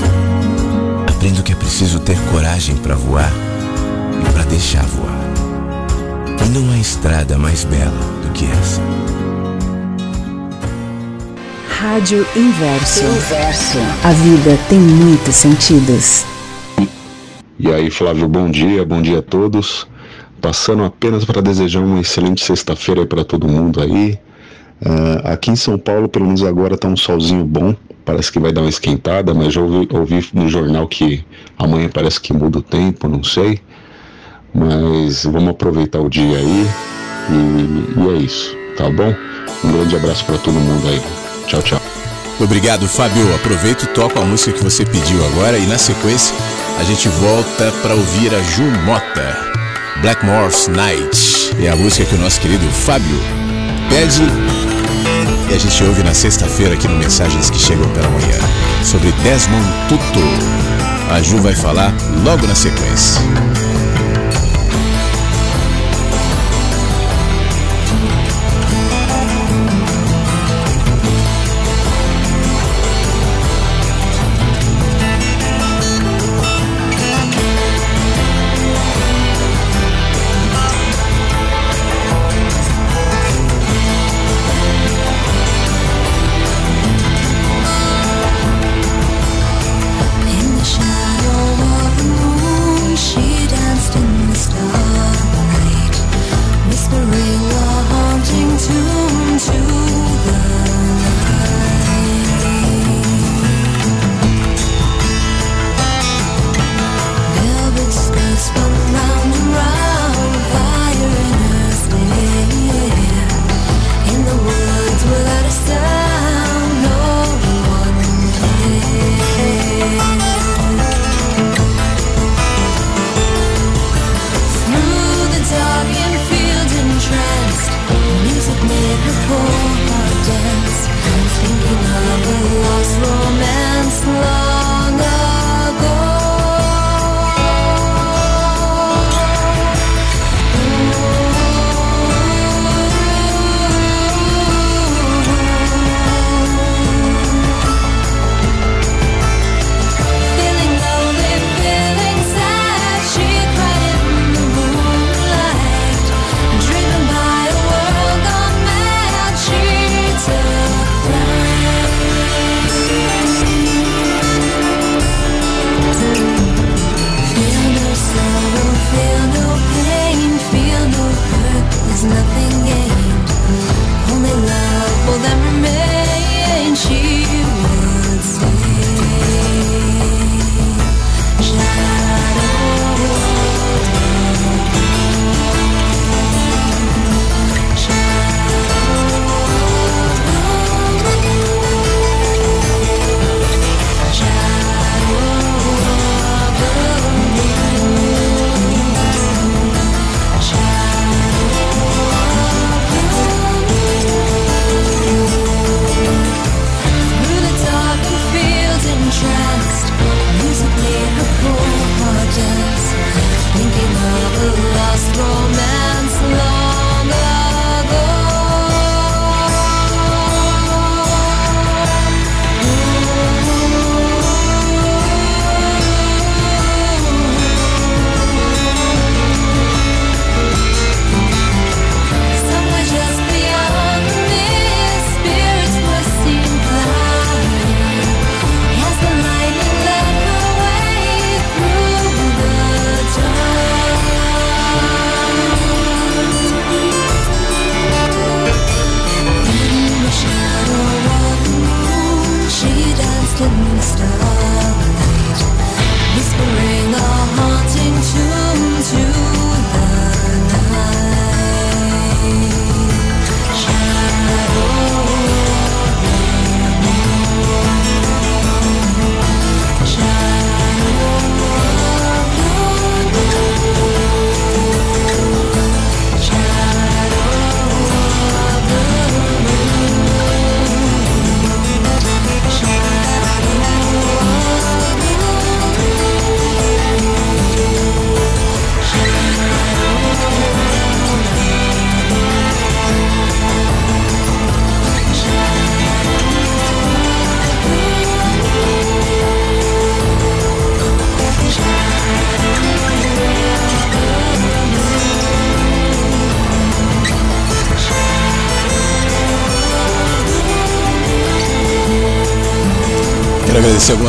Aprendo que é preciso ter coragem para voar e para deixar voar. E não há estrada mais bela do que essa. Rádio Inverso. Inverso. A vida tem muitos sentidos. E aí, Flávio, bom dia, bom dia a todos. Passando apenas para desejar uma excelente sexta-feira para todo mundo aí. Uh, aqui em São Paulo, pelo menos agora, tá um solzinho bom. Parece que vai dar uma esquentada, mas já ouvi, ouvi no jornal que amanhã parece que muda o tempo, não sei. Mas vamos aproveitar o dia aí. E, e é isso, tá bom? Um grande abraço para todo mundo aí. Tchau, tchau. Obrigado, Fábio. Aproveito e toco a música que você pediu agora e na sequência a gente volta para ouvir a Ju Mota. Blackmore's Night. É a música que o nosso querido Fábio pede e a gente ouve na sexta-feira aqui no Mensagens que Chegam pela Manhã sobre Desmond Tutu. A Ju vai falar logo na sequência.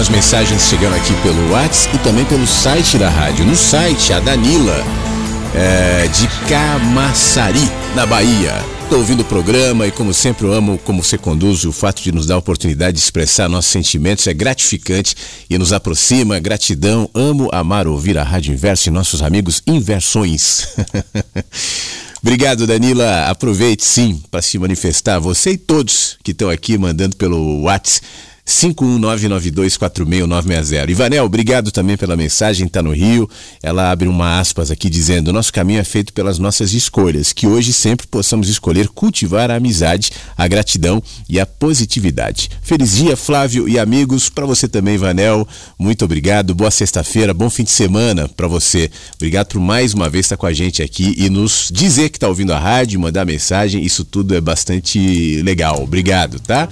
Algumas mensagens chegando aqui pelo WhatsApp e também pelo site da rádio. No site, a Danila, é, de Camaçari, na Bahia. Estou ouvindo o programa e, como sempre, eu amo como você conduz. O fato de nos dar a oportunidade de expressar nossos sentimentos é gratificante e nos aproxima. Gratidão. Amo amar ouvir a Rádio Inverso e nossos amigos Inversões. Obrigado, Danila. Aproveite sim para se manifestar. Você e todos que estão aqui mandando pelo WhatsApp 51992466960. Ivanel, obrigado também pela mensagem, está no Rio. Ela abre uma aspas aqui dizendo: Nosso caminho é feito pelas nossas escolhas, que hoje sempre possamos escolher cultivar a amizade, a gratidão e a positividade. Feliz dia, Flávio e amigos. Para você também, Ivanel, muito obrigado. Boa sexta-feira, bom fim de semana para você. Obrigado por mais uma vez estar com a gente aqui e nos dizer que está ouvindo a rádio, mandar mensagem. Isso tudo é bastante legal. Obrigado, tá?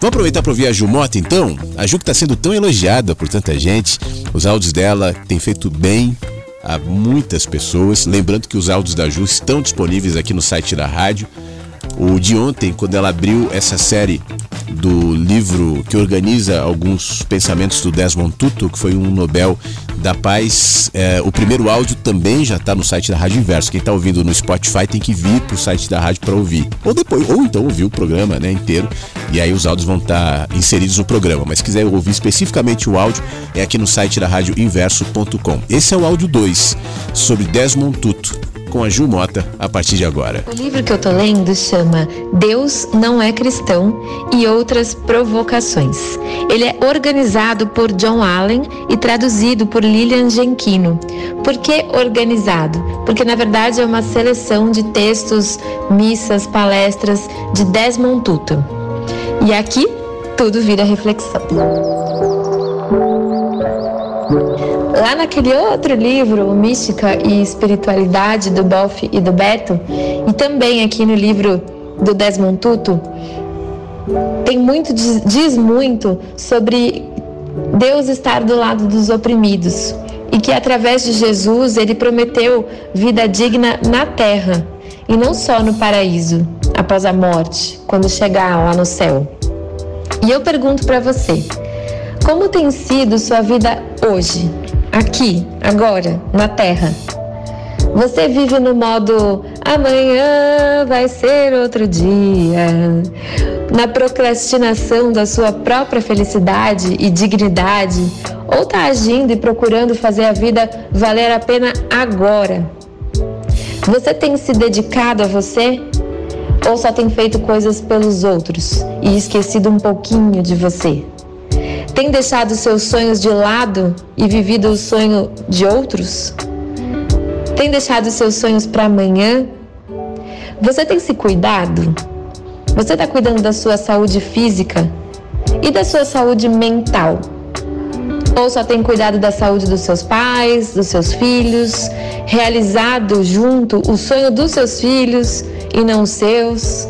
Vamos aproveitar para ouvir a Ju Mota, então. A Ju que está sendo tão elogiada por tanta gente. Os áudios dela têm feito bem a muitas pessoas. Lembrando que os áudios da Ju estão disponíveis aqui no site da rádio. O de ontem, quando ela abriu essa série do livro que organiza alguns pensamentos do Desmond Tutu, que foi um Nobel da Paz. É, o primeiro áudio também já está no site da Rádio Inverso. Quem está ouvindo no Spotify tem que vir para o site da rádio para ouvir. Ou depois, ou então ouvir o programa né, inteiro. E aí os áudios vão estar tá inseridos no programa. Mas se quiser ouvir especificamente o áudio, é aqui no site da Rádio Inverso.com. Esse é o áudio 2 sobre Desmond Tutu com a Ju Mota a partir de agora. O livro que eu tô lendo chama Deus não é cristão e outras provocações. Ele é organizado por John Allen e traduzido por Lilian Genquino. Por que organizado? Porque na verdade é uma seleção de textos, missas, palestras de Desmond Tutu. E aqui tudo vira reflexão. Lá naquele outro livro, Mística e Espiritualidade, do Boff e do Beto, e também aqui no livro do Desmond Tutu, tem muito, diz muito sobre Deus estar do lado dos oprimidos e que através de Jesus ele prometeu vida digna na terra e não só no paraíso, após a morte, quando chegar lá no céu. E eu pergunto para você, como tem sido sua vida hoje? Aqui, agora, na Terra. Você vive no modo amanhã vai ser outro dia, na procrastinação da sua própria felicidade e dignidade, ou está agindo e procurando fazer a vida valer a pena agora? Você tem se dedicado a você? Ou só tem feito coisas pelos outros e esquecido um pouquinho de você? Tem deixado seus sonhos de lado e vivido o sonho de outros? Tem deixado seus sonhos para amanhã? Você tem se cuidado? Você está cuidando da sua saúde física e da sua saúde mental? Ou só tem cuidado da saúde dos seus pais, dos seus filhos, realizado junto o sonho dos seus filhos e não os seus?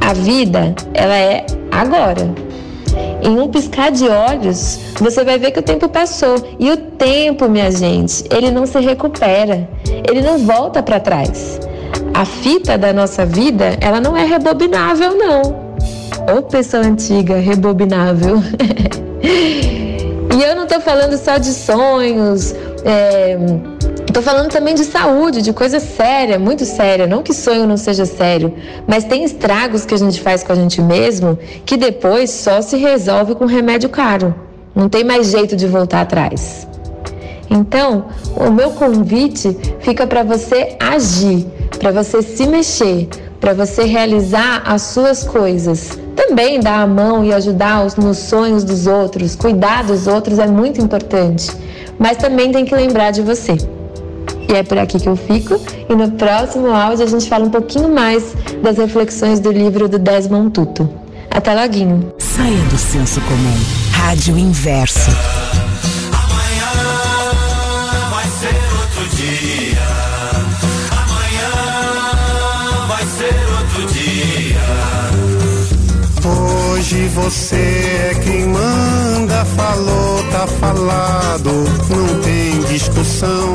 A vida, ela é agora em um piscar de olhos, você vai ver que o tempo passou. E o tempo, minha gente, ele não se recupera, ele não volta para trás. A fita da nossa vida, ela não é rebobinável, não. Ô pessoa antiga, rebobinável. e eu não estou falando só de sonhos. É Tô falando também de saúde, de coisa séria, muito séria. Não que sonho não seja sério, mas tem estragos que a gente faz com a gente mesmo que depois só se resolve com remédio caro. Não tem mais jeito de voltar atrás. Então, o meu convite fica para você agir, para você se mexer, para você realizar as suas coisas. Também dar a mão e ajudar nos sonhos dos outros, cuidar dos outros é muito importante, mas também tem que lembrar de você. E é por aqui que eu fico. E no próximo áudio a gente fala um pouquinho mais das reflexões do livro do Desmond Tutu. Até loguinho. Saia do senso comum. Rádio Inverso. Amanhã vai ser outro dia. Amanhã vai ser outro dia. Hoje você é quem manda, falou, tá falado, não tem discussão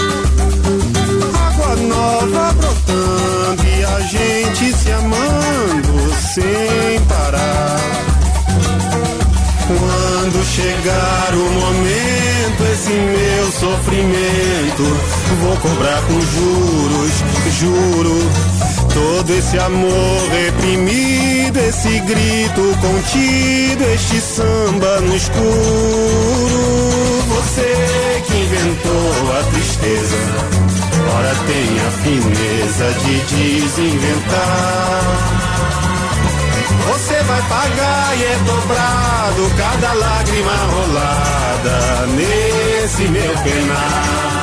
Nova brotando e a gente se amando sem parar. Quando chegar o momento, esse meu sofrimento, vou cobrar com juros, juro. Todo esse amor reprimido, esse grito contido, este samba no escuro. Você que inventou a tristeza, ora tem a fineza de desinventar. Você vai pagar e é dobrado cada lágrima rolada nesse meu penar.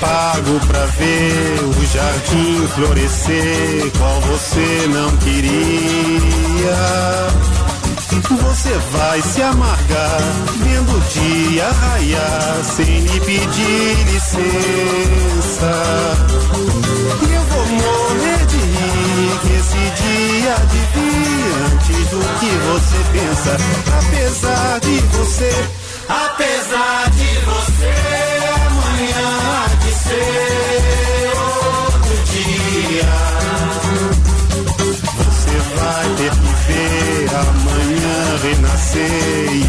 Pago pra ver o jardim florescer, qual você não queria. Você vai se amargar vendo o dia raiar sem lhe pedir licença. Eu vou morrer de rir que esse dia de vir antes do que você pensa. Apesar de você, apesar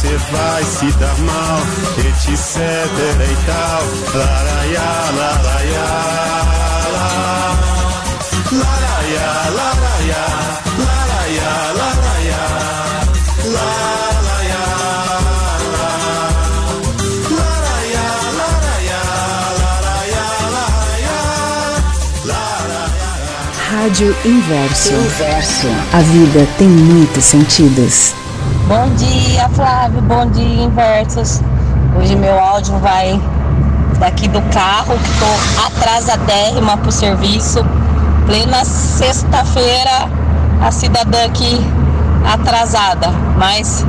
Você vai se dar mal, etc e tal. Laraiá, laraiá, lá. Laraiá, laraiá, laraiá, laraiá, laraiá, laraiá, laraiá, laraiá, Rádio Inverso. Inverso. A vida tem muitos sentidos. Bom dia, Flávio. Bom dia, Inversos. Hoje meu áudio vai daqui do carro, que tô atrasadérrima pro serviço. Plena sexta-feira, a cidadã aqui atrasada, mas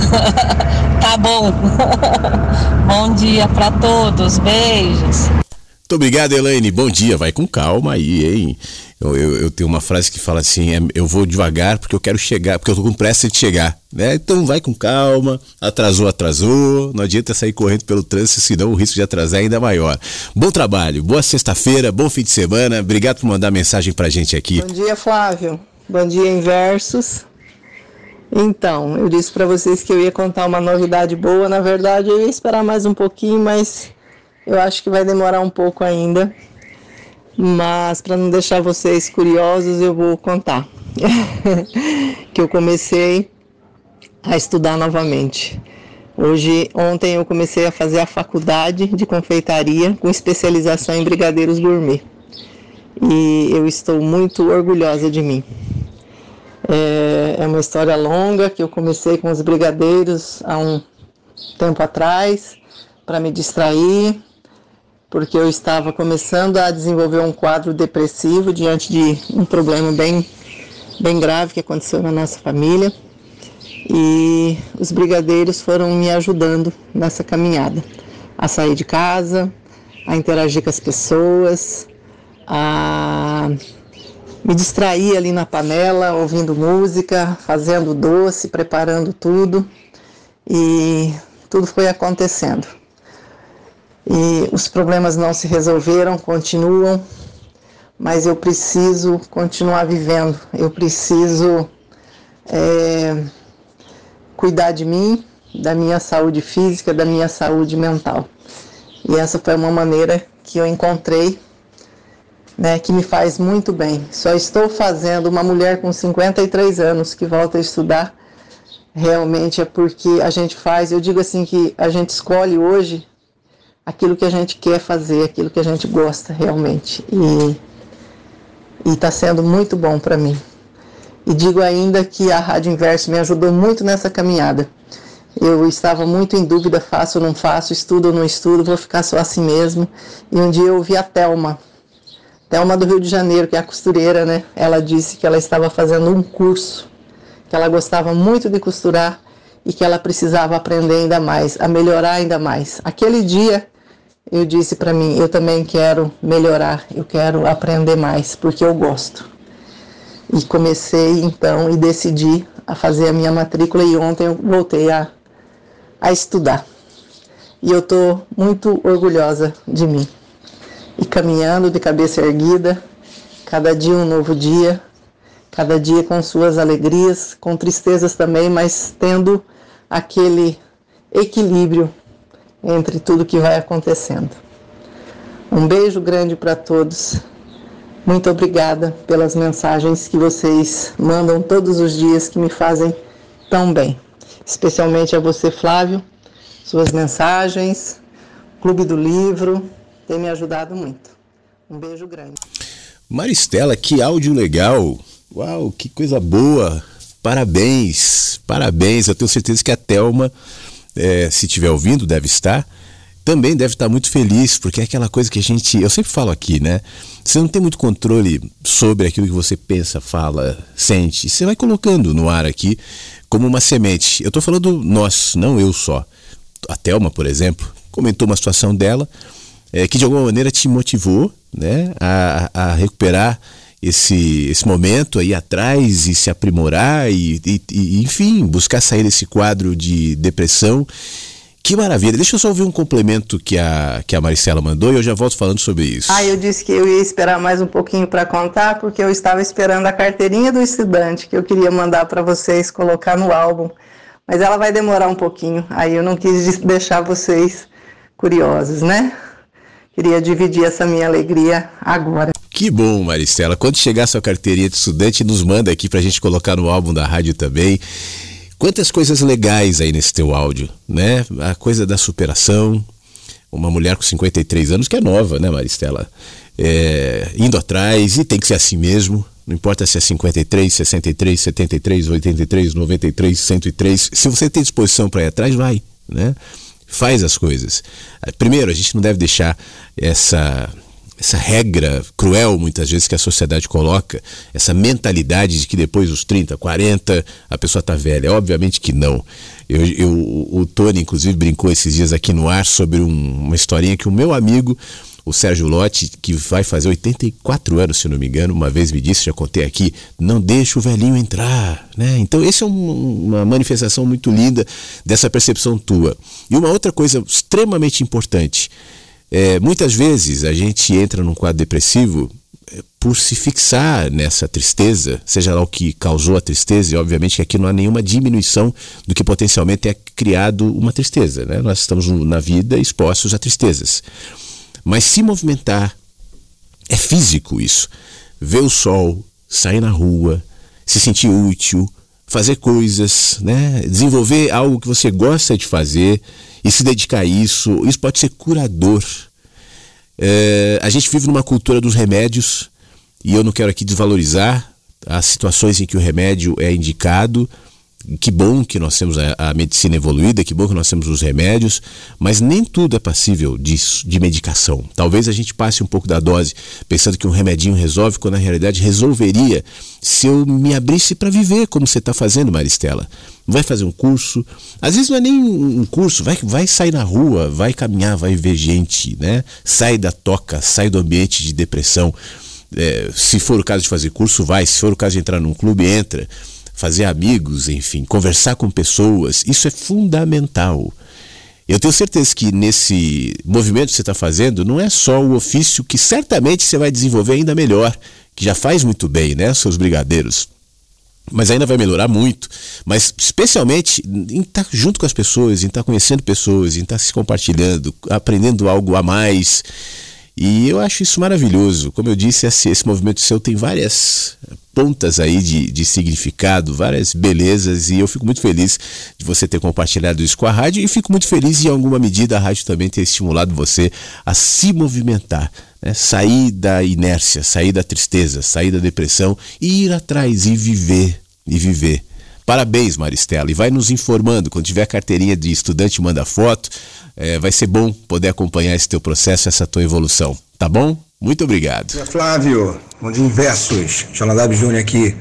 tá bom. bom dia para todos. Beijos. Muito obrigado, Elaine. Bom dia. Vai com calma aí, hein? Eu, eu, eu tenho uma frase que fala assim: é, eu vou devagar porque eu quero chegar, porque eu tô com pressa de chegar. Né? Então vai com calma. Atrasou, atrasou. Não adianta sair correndo pelo trânsito, senão o risco de atrasar é ainda maior. Bom trabalho, boa sexta-feira, bom fim de semana. Obrigado por mandar mensagem pra gente aqui. Bom dia, Flávio. Bom dia, Inversos. Então, eu disse para vocês que eu ia contar uma novidade boa. Na verdade, eu ia esperar mais um pouquinho, mas eu acho que vai demorar um pouco ainda. Mas para não deixar vocês curiosos, eu vou contar. que eu comecei a estudar novamente. Hoje, ontem eu comecei a fazer a faculdade de confeitaria com especialização em brigadeiros gourmet. E eu estou muito orgulhosa de mim. É, é uma história longa que eu comecei com os brigadeiros há um tempo atrás para me distrair, porque eu estava começando a desenvolver um quadro depressivo diante de um problema bem, bem grave que aconteceu na nossa família. E os brigadeiros foram me ajudando nessa caminhada, a sair de casa, a interagir com as pessoas, a me distrair ali na panela, ouvindo música, fazendo doce, preparando tudo. E tudo foi acontecendo e os problemas não se resolveram, continuam, mas eu preciso continuar vivendo, eu preciso é, cuidar de mim, da minha saúde física, da minha saúde mental. E essa foi uma maneira que eu encontrei né, que me faz muito bem. Só estou fazendo uma mulher com 53 anos que volta a estudar. Realmente é porque a gente faz, eu digo assim que a gente escolhe hoje aquilo que a gente quer fazer, aquilo que a gente gosta realmente. E está sendo muito bom para mim. E digo ainda que a Rádio Inverso me ajudou muito nessa caminhada. Eu estava muito em dúvida, faço ou não faço, estudo ou não estudo, vou ficar só assim mesmo. E um dia eu ouvi a Telma, Telma do Rio de Janeiro, que é a costureira, né? Ela disse que ela estava fazendo um curso, que ela gostava muito de costurar e que ela precisava aprender ainda mais, a melhorar ainda mais. Aquele dia eu disse para mim, eu também quero melhorar, eu quero aprender mais, porque eu gosto. E comecei então e decidi a fazer a minha matrícula e ontem eu voltei a, a estudar. E eu estou muito orgulhosa de mim e caminhando de cabeça erguida, cada dia um novo dia, cada dia com suas alegrias, com tristezas também, mas tendo aquele equilíbrio entre tudo que vai acontecendo. Um beijo grande para todos. Muito obrigada pelas mensagens que vocês mandam todos os dias que me fazem tão bem. Especialmente a você, Flávio, suas mensagens, Clube do Livro, tem me ajudado muito. Um beijo grande. Maristela, que áudio legal. Uau, que coisa boa. Parabéns, parabéns. Eu tenho certeza que a Thelma, é, se estiver ouvindo, deve estar. Também deve estar muito feliz, porque é aquela coisa que a gente. Eu sempre falo aqui, né? Você não tem muito controle sobre aquilo que você pensa, fala, sente. Você vai colocando no ar aqui como uma semente. Eu estou falando nós, não eu só. A Thelma, por exemplo, comentou uma situação dela é, que de alguma maneira te motivou né, a, a recuperar esse, esse momento aí atrás e se aprimorar e, e, e, enfim, buscar sair desse quadro de depressão. Que maravilha. Deixa eu só ouvir um complemento que a, que a Maricela mandou e eu já volto falando sobre isso. Ah, eu disse que eu ia esperar mais um pouquinho para contar, porque eu estava esperando a carteirinha do estudante que eu queria mandar para vocês colocar no álbum. Mas ela vai demorar um pouquinho, aí eu não quis deixar vocês curiosos, né? queria dividir essa minha alegria agora. Que bom, Maristela. Quando chegar sua carteirinha de estudante, nos manda aqui pra gente colocar no álbum da rádio também. Quantas coisas legais aí nesse teu áudio, né? A coisa da superação, uma mulher com 53 anos que é nova, né, Maristela? É, indo atrás e tem que ser assim mesmo. Não importa se é 53, 63, 73, 83, 93, 103. Se você tem disposição para ir atrás, vai, né? faz as coisas. Primeiro, a gente não deve deixar essa essa regra cruel muitas vezes que a sociedade coloca, essa mentalidade de que depois dos 30, 40 a pessoa está velha. Obviamente que não. Eu, eu, o Tony, inclusive, brincou esses dias aqui no ar sobre um, uma historinha que o meu amigo o Sérgio Lotti, que vai fazer 84 anos, se não me engano, uma vez me disse, já contei aqui, não deixa o velhinho entrar, né? Então, essa é um, uma manifestação muito linda dessa percepção tua. E uma outra coisa extremamente importante, é, muitas vezes a gente entra num quadro depressivo é, por se fixar nessa tristeza, seja lá o que causou a tristeza, e obviamente que aqui não há nenhuma diminuição do que potencialmente é criado uma tristeza, né? Nós estamos na vida expostos a tristezas. Mas se movimentar é físico isso. Ver o sol, sair na rua, se sentir útil, fazer coisas, né? desenvolver algo que você gosta de fazer e se dedicar a isso, isso pode ser curador. É, a gente vive numa cultura dos remédios e eu não quero aqui desvalorizar as situações em que o remédio é indicado, que bom que nós temos a, a, medicina evoluída, que bom que nós temos os remédios, mas nem tudo é passível de, de medicação. Talvez a gente passe um pouco da dose pensando que um remedinho resolve, quando na realidade resolveria se eu me abrisse para viver, como você está fazendo, Maristela. Vai fazer um curso, às vezes não é nem um curso, vai, vai sair na rua, vai caminhar, vai ver gente, né? Sai da toca, sai do ambiente de depressão. É, se for o caso de fazer curso, vai. Se for o caso de entrar num clube, entra fazer amigos, enfim, conversar com pessoas, isso é fundamental. Eu tenho certeza que nesse movimento que você está fazendo, não é só o ofício que certamente você vai desenvolver ainda melhor, que já faz muito bem, né, seus brigadeiros. Mas ainda vai melhorar muito. Mas especialmente em estar tá junto com as pessoas, em estar tá conhecendo pessoas, em estar tá se compartilhando, aprendendo algo a mais. E eu acho isso maravilhoso. Como eu disse, esse, esse movimento seu tem várias pontas aí de, de significado, várias belezas, e eu fico muito feliz de você ter compartilhado isso com a rádio e fico muito feliz em alguma medida a rádio também ter estimulado você a se movimentar, né? sair da inércia, sair da tristeza, sair da depressão e ir atrás e viver e viver. Parabéns, Maristela, e vai nos informando. Quando tiver carteirinha de estudante, manda foto. É, vai ser bom poder acompanhar esse teu processo, essa tua evolução. Tá bom? Muito obrigado. Flávio, bom dia, Inversos. Jonadab Júnior aqui.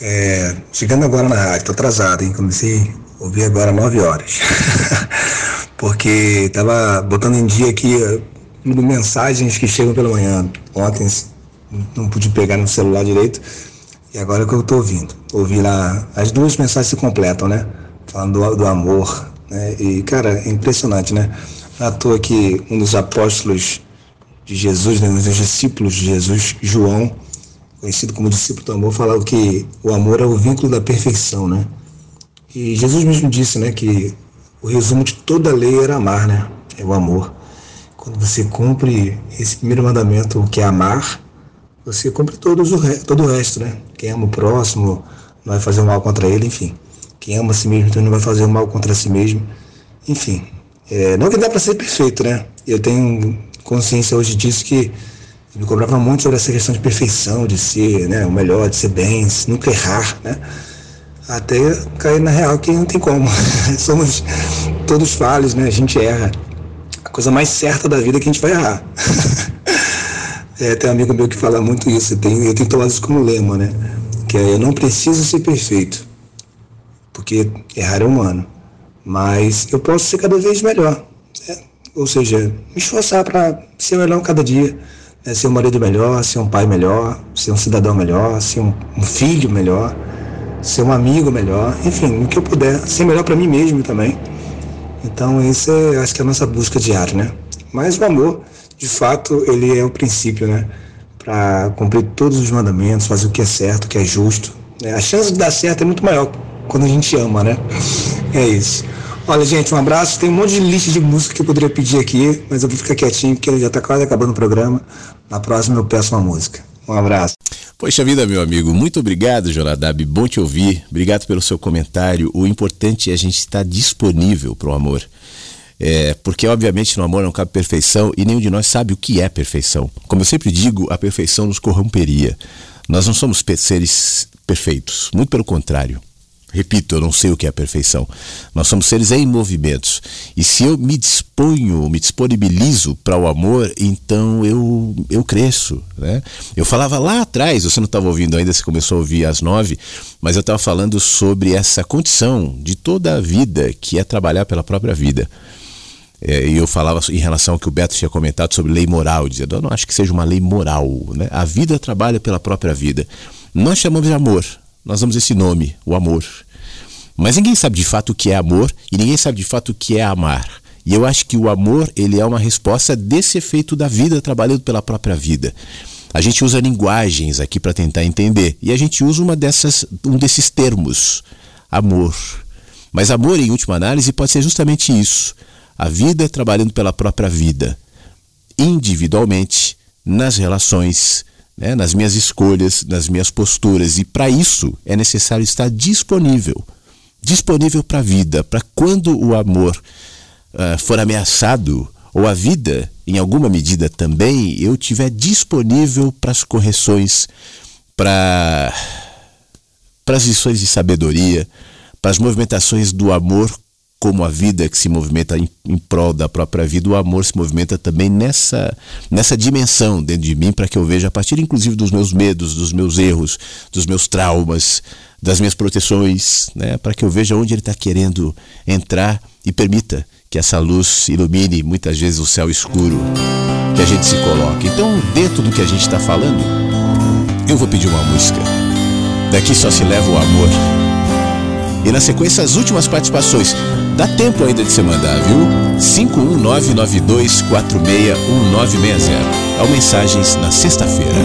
É, chegando agora na rádio, tô atrasado, hein? Comecei a ouvir agora 9 horas. Porque tava botando em dia aqui mensagens que chegam pela manhã. Ontem não pude pegar no celular direito. E agora é que eu estou ouvindo. Ouvi lá, as duas mensagens se completam, né? Falando do, do amor, né? E, cara, é impressionante, né? À toa que um dos apóstolos de Jesus, né, um dos discípulos de Jesus, João, conhecido como discípulo do amor, falava que o amor é o vínculo da perfeição, né? E Jesus mesmo disse, né, que o resumo de toda a lei era amar, né? É o amor. Quando você cumpre esse primeiro mandamento, que é amar, você cumpre todos o re... todo o resto, né? Quem ama o próximo não vai fazer mal contra ele, enfim. Quem ama a si mesmo também não vai fazer o mal contra si mesmo. Enfim, é, não que dá para ser perfeito, né? Eu tenho consciência hoje disso que me cobrava muito sobre essa questão de perfeição, de ser né, o melhor, de ser bem, nunca errar, né? Até cair na real que não tem como. Somos todos falhos, né? A gente erra. A coisa mais certa da vida é que a gente vai errar. É, tem um amigo meu que fala muito isso, tem, eu tenho tomado isso como lema, né? Que é eu não preciso ser perfeito, porque errar é humano, mas eu posso ser cada vez melhor. Né? Ou seja, me esforçar para ser melhor cada dia, né? ser um marido melhor, ser um pai melhor, ser um cidadão melhor, ser um, um filho melhor, ser um amigo melhor, enfim, o que eu puder, ser melhor para mim mesmo também. Então, isso é, acho que é a nossa busca diária, né? Mas o amor de fato, ele é o princípio, né? Para cumprir todos os mandamentos, fazer o que é certo, o que é justo. Né? A chance de dar certo é muito maior quando a gente ama, né? É isso. Olha, gente, um abraço. Tem um monte de lista de música que eu poderia pedir aqui, mas eu vou ficar quietinho porque já está quase acabando o programa. Na próxima eu peço uma música. Um abraço. Poxa vida, meu amigo, muito obrigado, Jonadab. Bom te ouvir. Obrigado pelo seu comentário. O importante é a gente estar disponível para o amor. É, porque, obviamente, no amor não cabe perfeição e nenhum de nós sabe o que é perfeição. Como eu sempre digo, a perfeição nos corromperia. Nós não somos seres perfeitos, muito pelo contrário. Repito, eu não sei o que é a perfeição. Nós somos seres em movimentos. E se eu me disponho, me disponibilizo para o amor, então eu, eu cresço. Né? Eu falava lá atrás, você não estava ouvindo ainda, você começou a ouvir às nove, mas eu estava falando sobre essa condição de toda a vida, que é trabalhar pela própria vida. É, e eu falava em relação ao que o Beto tinha comentado sobre lei moral, dizendo, eu não acho que seja uma lei moral. Né? A vida trabalha pela própria vida. Nós chamamos de amor, nós damos esse nome, o amor. Mas ninguém sabe de fato o que é amor e ninguém sabe de fato o que é amar. E eu acho que o amor ele é uma resposta desse efeito da vida trabalhando pela própria vida. A gente usa linguagens aqui para tentar entender e a gente usa uma dessas, um desses termos, amor. Mas amor, em última análise, pode ser justamente isso a vida trabalhando pela própria vida, individualmente, nas relações, né, nas minhas escolhas, nas minhas posturas. E para isso é necessário estar disponível disponível para a vida, para quando o amor uh, for ameaçado, ou a vida, em alguma medida também, eu tiver disponível para as correções, para as lições de sabedoria, para as movimentações do amor como a vida que se movimenta em, em, prol da própria vida, o amor se movimenta também nessa, nessa dimensão dentro de mim, para que eu veja, a partir inclusive dos meus medos, dos meus erros, dos meus traumas, das minhas proteções, né, para que eu veja onde ele está querendo entrar e permita que essa luz ilumine muitas vezes o céu escuro que a gente se coloca. Então, dentro do que a gente está falando, eu vou pedir uma música. Daqui só se leva o amor. E na sequência, as últimas participações. Dá tempo ainda de você mandar, viu? 51992461960. É o Mensagens na sexta-feira.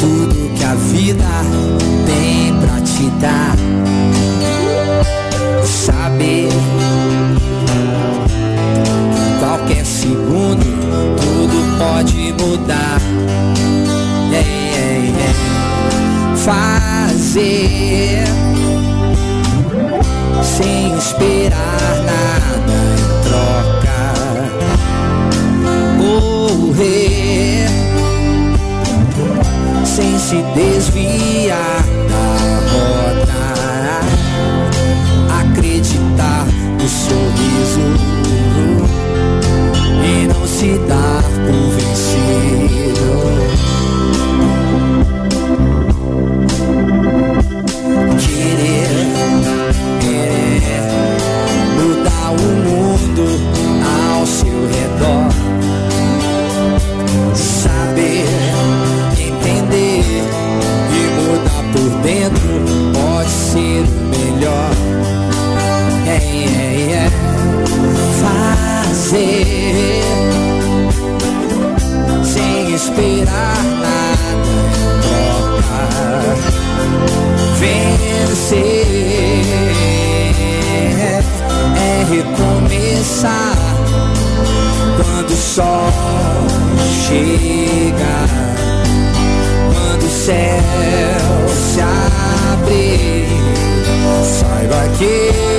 Tudo que a vida tem pra te dar. Saber qualquer segundo tudo pode mudar. Fazer sem esperar nada em troca. Correr sem se desviar da rota. Acreditar no sorriso e não se dar por vencido. Esperar nada em. Vencer é recomeçar quando o sol chega, quando o céu se abre. Saiba que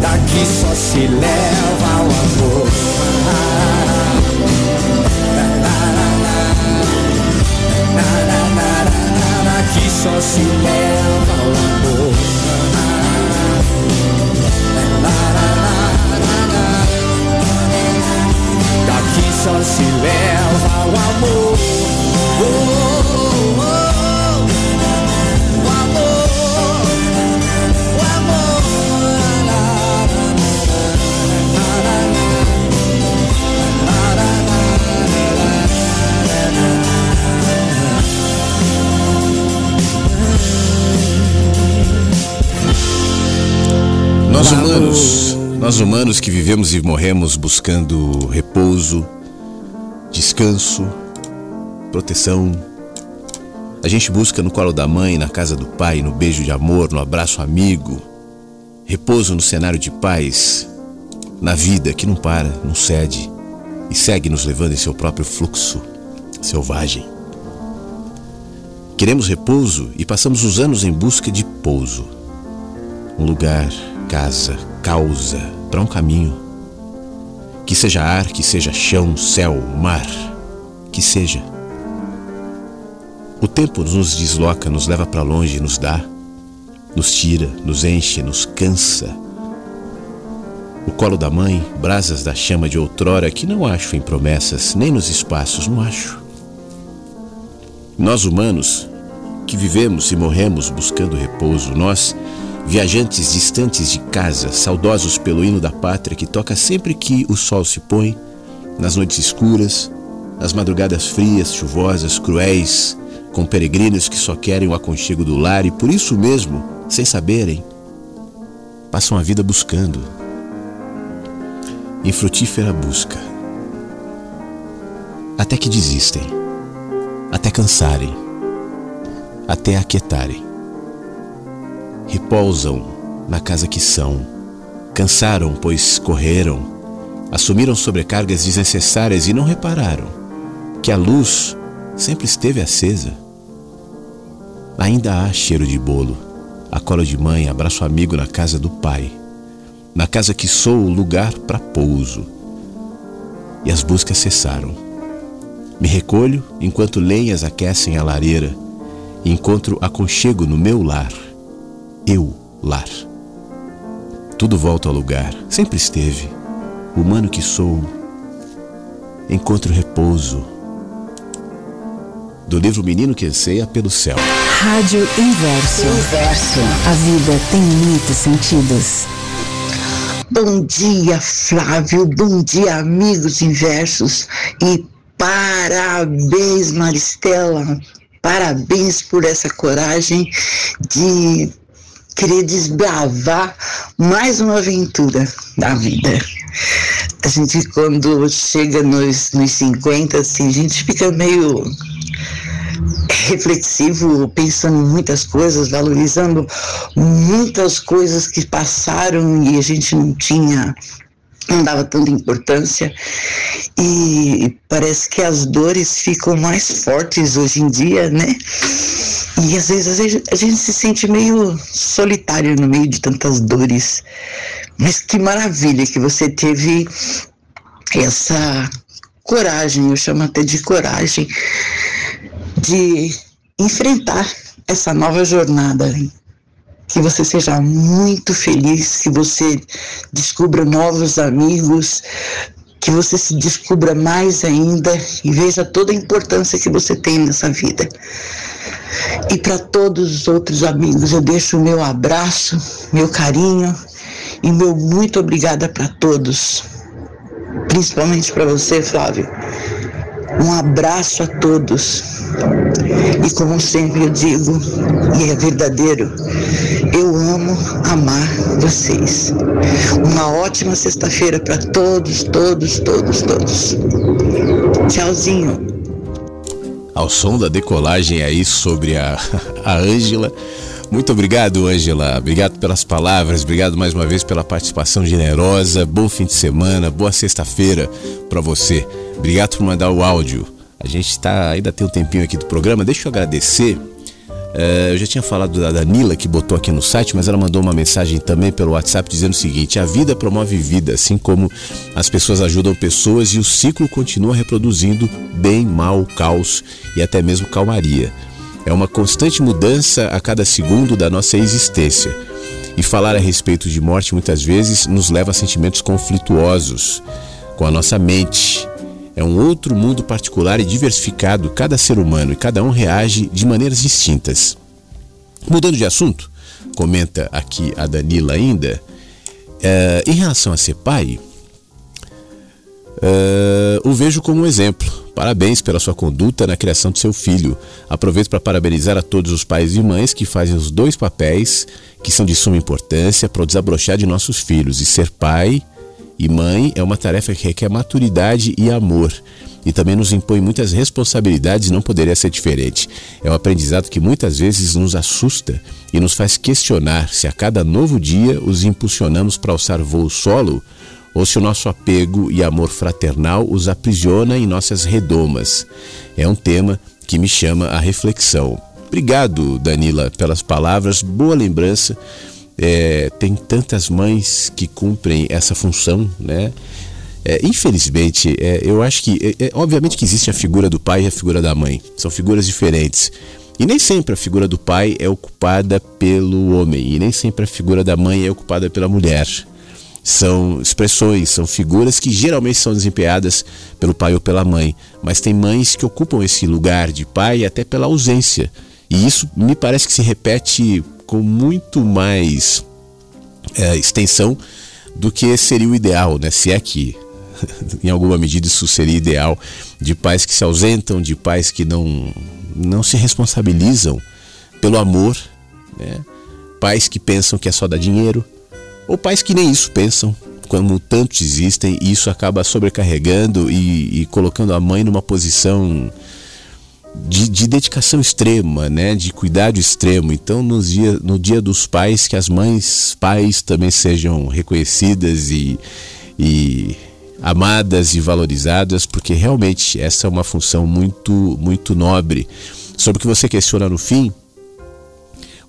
daqui só se leva o amor. Daqui só se leva o amor. Daqui só se leva o amor. Nós humanos, nós humanos que vivemos e morremos buscando repouso, descanso, proteção. A gente busca no colo da mãe, na casa do pai, no beijo de amor, no abraço amigo. Repouso no cenário de paz, na vida que não para, não cede e segue nos levando em seu próprio fluxo selvagem. Queremos repouso e passamos os anos em busca de pouso. Um lugar, casa, causa para um caminho. Que seja ar, que seja chão, céu, mar, que seja. O tempo nos desloca, nos leva para longe, nos dá, nos tira, nos enche, nos cansa. O colo da mãe, brasas da chama de outrora que não acho em promessas, nem nos espaços, não acho. Nós humanos, que vivemos e morremos buscando repouso, nós, viajantes distantes de casa, saudosos pelo hino da pátria que toca sempre que o sol se põe, nas noites escuras, nas madrugadas frias, chuvosas, cruéis, com peregrinos que só querem o aconchego do lar e por isso mesmo, sem saberem, passam a vida buscando. Em frutífera busca. Até que desistem. Até cansarem. Até aquietarem. Repousam na casa que são. Cansaram, pois correram. Assumiram sobrecargas desnecessárias e não repararam que a luz sempre esteve acesa. Ainda há cheiro de bolo, a cola de mãe, abraço amigo na casa do pai, na casa que sou o lugar para pouso. E as buscas cessaram. Me recolho enquanto lenhas aquecem a lareira e encontro aconchego no meu lar. Eu, lar. Tudo volta ao lugar, sempre esteve. Humano que sou, encontro repouso. Do livro Menino que Anseia pelo Céu. Rádio Inverso. Inverso. A vida tem muitos sentidos. Bom dia, Flávio. Bom dia, amigos inversos. E parabéns, Maristela. Parabéns por essa coragem de querer desbravar mais uma aventura da vida. A gente, quando chega nos, nos 50, assim, a gente fica meio reflexivo, pensando em muitas coisas, valorizando muitas coisas que passaram e a gente não tinha, não dava tanta importância. E parece que as dores ficam mais fortes hoje em dia, né? E às vezes, às vezes a gente se sente meio solitário no meio de tantas dores. Mas que maravilha que você teve essa coragem, eu chamo até de coragem, de enfrentar essa nova jornada. Que você seja muito feliz, que você descubra novos amigos, que você se descubra mais ainda e veja toda a importância que você tem nessa vida. E para todos os outros amigos, eu deixo o meu abraço, meu carinho e meu muito obrigada para todos, principalmente para você, Flávio. Um abraço a todos. E como sempre eu digo, e é verdadeiro, eu amo amar vocês. Uma ótima sexta-feira para todos, todos, todos, todos. Tchauzinho. Ao som da decolagem aí sobre a Ângela. Muito obrigado, Ângela. Obrigado pelas palavras, obrigado mais uma vez pela participação generosa. Bom fim de semana, boa sexta-feira para você. Obrigado por mandar o áudio. A gente tá, ainda tem um tempinho aqui do programa. Deixa eu agradecer. Uh, eu já tinha falado da Danila que botou aqui no site, mas ela mandou uma mensagem também pelo WhatsApp dizendo o seguinte: a vida promove vida, assim como as pessoas ajudam pessoas e o ciclo continua reproduzindo bem, mal, caos e até mesmo calmaria. É uma constante mudança a cada segundo da nossa existência. E falar a respeito de morte muitas vezes nos leva a sentimentos conflituosos com a nossa mente. É um outro mundo particular e diversificado, cada ser humano, e cada um reage de maneiras distintas. Mudando de assunto, comenta aqui a Danila ainda, é, em relação a ser pai, é, o vejo como um exemplo. Parabéns pela sua conduta na criação de seu filho. Aproveito para parabenizar a todos os pais e mães que fazem os dois papéis que são de suma importância para o desabrochar de nossos filhos. E ser pai e mãe é uma tarefa que requer maturidade e amor. E também nos impõe muitas responsabilidades e não poderia ser diferente. É um aprendizado que muitas vezes nos assusta e nos faz questionar se a cada novo dia os impulsionamos para alçar voo solo ou se o nosso apego e amor fraternal os aprisiona em nossas redomas. É um tema que me chama a reflexão. Obrigado, Danila, pelas palavras, boa lembrança. É, tem tantas mães que cumprem essa função, né? É, infelizmente, é, eu acho que, é, é, obviamente que existe a figura do pai e a figura da mãe, são figuras diferentes. E nem sempre a figura do pai é ocupada pelo homem, e nem sempre a figura da mãe é ocupada pela mulher são expressões, são figuras que geralmente são desempenhadas pelo pai ou pela mãe, mas tem mães que ocupam esse lugar de pai até pela ausência. E isso me parece que se repete com muito mais é, extensão do que seria o ideal, né? Se é que em alguma medida isso seria ideal de pais que se ausentam, de pais que não não se responsabilizam pelo amor, né? Pais que pensam que é só dar dinheiro, ou pais que nem isso pensam, como tantos existem, e isso acaba sobrecarregando e, e colocando a mãe numa posição de, de, dedicação extrema, né? de cuidado extremo. Então, no dia, no dia dos pais, que as mães, pais também sejam reconhecidas e, e amadas e valorizadas, porque realmente essa é uma função muito, muito nobre. Sobre o que você questiona no fim,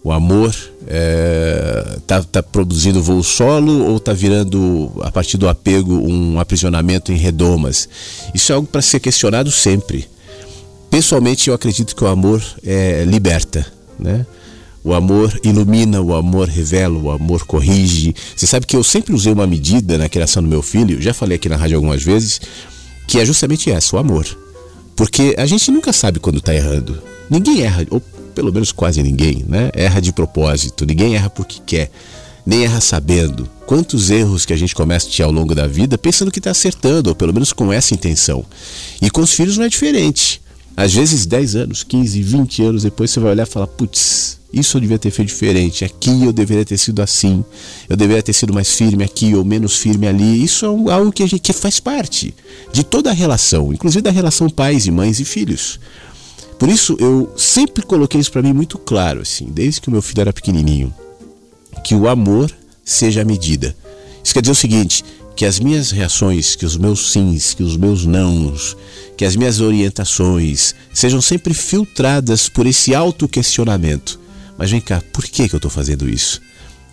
o amor está é, tá, tá produzindo voo solo ou está virando, a partir do apego, um aprisionamento em redomas? Isso é algo para ser questionado sempre. Pessoalmente, eu acredito que o amor é, liberta, né? O amor ilumina, o amor revela, o amor corrige. Você sabe que eu sempre usei uma medida na criação do meu filho, já falei aqui na rádio algumas vezes, que é justamente essa, o amor. Porque a gente nunca sabe quando está errando. Ninguém erra, ou pelo menos quase ninguém, né? Erra de propósito, ninguém erra porque quer. nem erra sabendo. Quantos erros que a gente comete ao longo da vida pensando que está acertando, ou pelo menos com essa intenção. E com os filhos não é diferente. Às vezes 10 anos, 15, 20 anos depois você vai olhar e falar, putz, isso eu devia ter feito diferente, aqui eu deveria ter sido assim, eu deveria ter sido mais firme aqui ou menos firme ali. Isso é algo que, a gente, que faz parte de toda a relação, inclusive da relação pais e mães e filhos. Por isso eu sempre coloquei isso para mim muito claro, assim, desde que o meu filho era pequenininho, que o amor seja a medida. Isso quer dizer o seguinte, que as minhas reações, que os meus sims, que os meus nãos, que as minhas orientações sejam sempre filtradas por esse auto-questionamento. Mas vem cá, por que, que eu estou fazendo isso?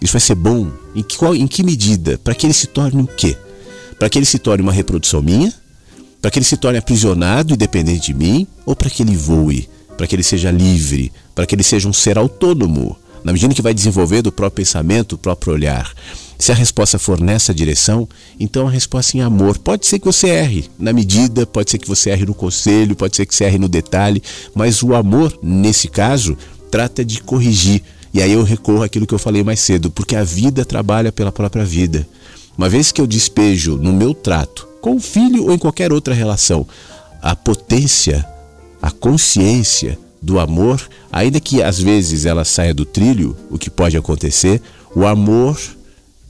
Isso vai ser bom? Em que, qual, em que medida? Para que ele se torne o quê? Para que ele se torne uma reprodução minha? Para que ele se torne aprisionado e dependente de mim? Ou para que ele voe? Para que ele seja livre? Para que ele seja um ser autônomo? Na medida que vai desenvolvendo o próprio pensamento, o próprio olhar. Se a resposta for nessa direção, então a resposta é em amor. Pode ser que você erre na medida, pode ser que você erre no conselho, pode ser que você erre no detalhe, mas o amor, nesse caso, trata de corrigir. E aí eu recorro àquilo que eu falei mais cedo, porque a vida trabalha pela própria vida. Uma vez que eu despejo no meu trato, com o filho ou em qualquer outra relação, a potência, a consciência do amor, ainda que às vezes ela saia do trilho, o que pode acontecer, o amor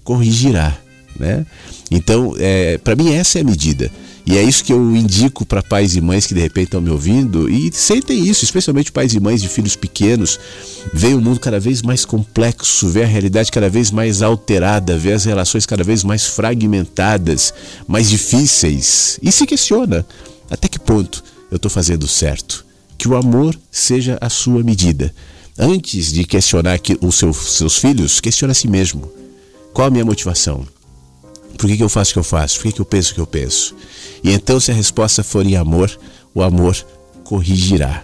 corrigirá, né? Então, é, para mim essa é a medida. E é isso que eu indico para pais e mães que de repente estão me ouvindo e sentem isso, especialmente pais e mães de filhos pequenos. Vê o mundo cada vez mais complexo, vê a realidade cada vez mais alterada, vê as relações cada vez mais fragmentadas, mais difíceis. E se questiona: até que ponto eu estou fazendo certo? Que o amor seja a sua medida. Antes de questionar os seus filhos, questione a si mesmo. Qual a minha motivação? Por que, que eu faço o que eu faço? Por que, que eu penso o que eu penso? E então, se a resposta for em amor, o amor corrigirá.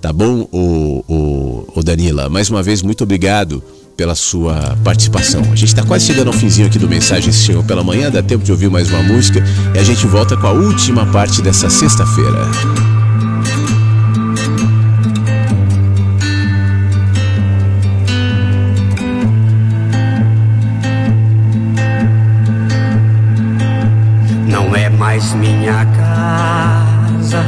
Tá bom, o, o, o Danila? Mais uma vez, muito obrigado pela sua participação. A gente está quase chegando ao finzinho aqui do Mensagem Se Chegou pela Manhã, dá tempo de ouvir mais uma música e a gente volta com a última parte dessa sexta-feira. Mais minha casa,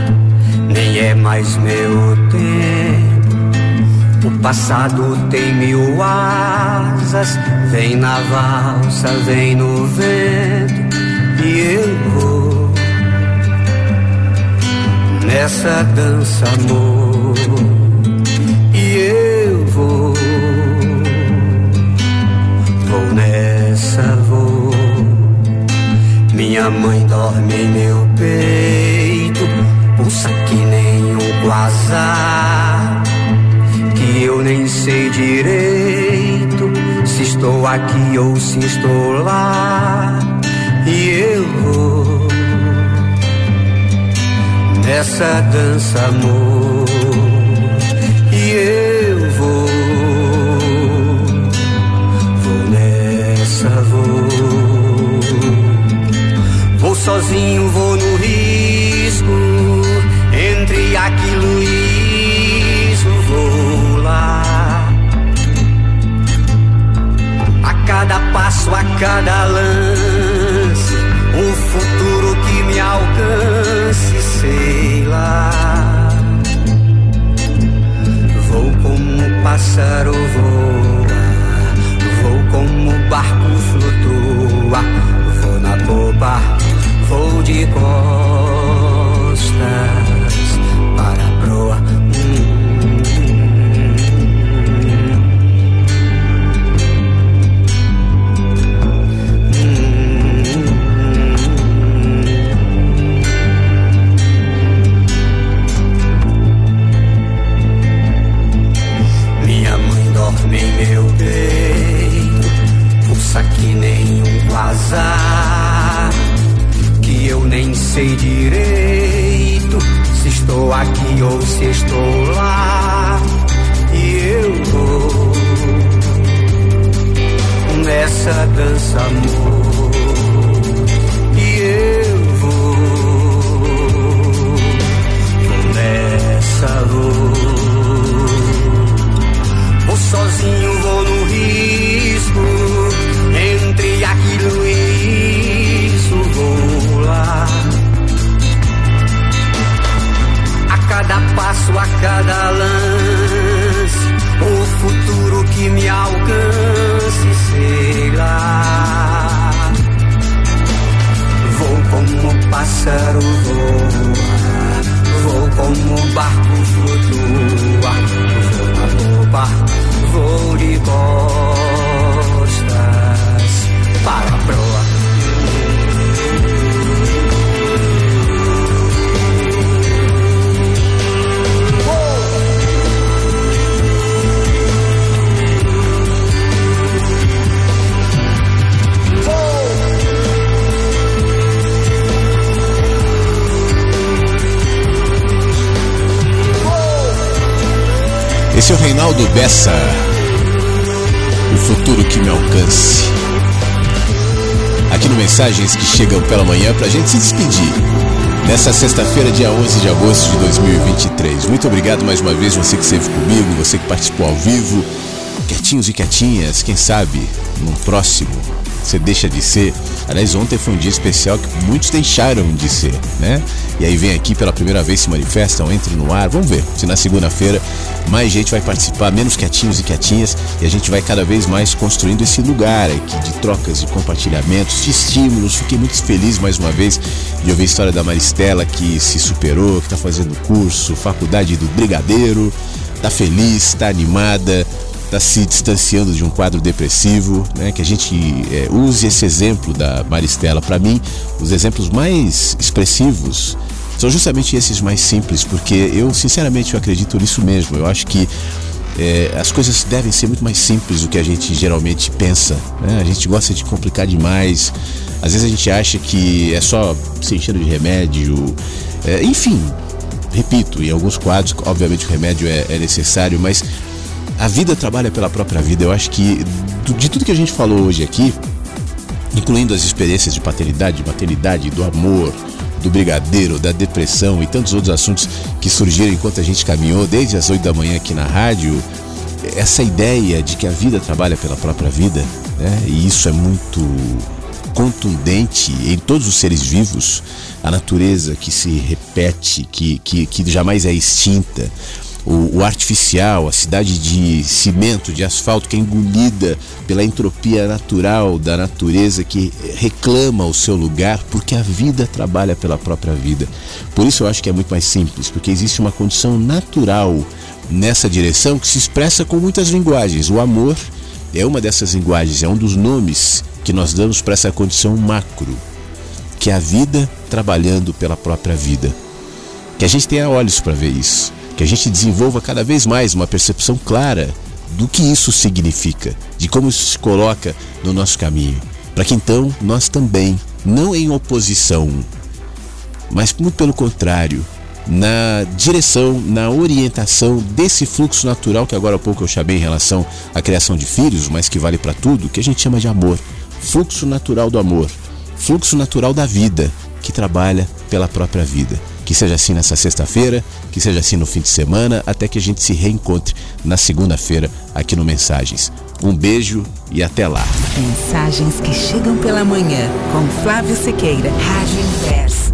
nem é mais meu tempo. O passado tem mil asas, vem na valsa, vem no vento, e eu vou nessa dança, amor. Minha mãe dorme em meu peito, pulsa que nem um quasar. Que eu nem sei direito se estou aqui ou se estou lá. E eu vou nessa dança, amor. Sozinho vou no risco entre aquilo e isso vou lá. A cada passo, a cada lance, um futuro que me alcance, sei lá. Vou como pássaro voa, vou como barco flutua, vou na popa vou de costas para a proa. Minha mãe dorme em meu peito, pulsa que nem um vazar nem sei direito se estou aqui ou se estou lá. E eu vou nessa dança, amor. E eu vou, nessa luz. Vou sozinho, cada passo, a cada lance. O futuro que me alcance, sei lá. Vou como pássaro voa, vou como barco flutua, vou na roupa, vou de bola. Esse é o Reinaldo Bessa. O futuro que me alcance. Aqui no Mensagens que chegam pela manhã pra gente se despedir. Nessa sexta-feira, dia 11 de agosto de 2023. Muito obrigado mais uma vez, você que esteve comigo, você que participou ao vivo. Quietinhos e quietinhas, quem sabe, num próximo você deixa de ser. Aliás, ontem foi um dia especial que muitos deixaram de ser, né? E aí vem aqui pela primeira vez, se manifestam, entram no ar. Vamos ver se na segunda-feira mais gente vai participar, menos quietinhos e quietinhas, e a gente vai cada vez mais construindo esse lugar aqui de trocas, de compartilhamentos, de estímulos. Fiquei muito feliz mais uma vez de ouvir a história da Maristela que se superou, que está fazendo curso, faculdade do Brigadeiro, tá feliz, tá animada está se distanciando de um quadro depressivo, né? Que a gente é, use esse exemplo da Maristela. Para mim, os exemplos mais expressivos são justamente esses mais simples, porque eu, sinceramente, eu acredito nisso mesmo. Eu acho que é, as coisas devem ser muito mais simples do que a gente geralmente pensa. Né? A gente gosta de complicar demais. Às vezes a gente acha que é só se enchendo de remédio. É, enfim, repito, em alguns quadros, obviamente o remédio é, é necessário, mas a vida trabalha pela própria vida. Eu acho que de tudo que a gente falou hoje aqui, incluindo as experiências de paternidade, de maternidade, do amor, do brigadeiro, da depressão e tantos outros assuntos que surgiram enquanto a gente caminhou desde as 8 da manhã aqui na rádio, essa ideia de que a vida trabalha pela própria vida, né? E isso é muito contundente em todos os seres vivos, a natureza que se repete, que, que, que jamais é extinta, o, o, artificial, a cidade de cimento, de asfalto que é engolida pela entropia natural da natureza que reclama o seu lugar porque a vida trabalha pela própria vida. Por isso eu acho que é muito mais simples, porque existe uma condição natural nessa direção que se expressa com muitas linguagens. O amor é uma dessas linguagens, é um dos nomes que nós damos para essa condição macro, que é a vida trabalhando pela própria vida. Que a gente tenha olhos para ver isso que a gente desenvolva cada vez mais uma percepção clara do que isso significa, de como isso se coloca no nosso caminho, para que então nós também, não em oposição, mas muito pelo contrário, na direção, na orientação desse fluxo natural que agora há pouco eu chamei em relação à criação de filhos, mas que vale para tudo, que a gente chama de amor. Fluxo natural do amor, fluxo natural da vida, que trabalha pela própria vida. Que seja assim nessa sexta-feira, que seja assim no fim de semana, até que a gente se reencontre na segunda-feira aqui no Mensagens. Um beijo e até lá. Mensagens que chegam pela manhã com Flávio Sequeira, Rádio Inverso.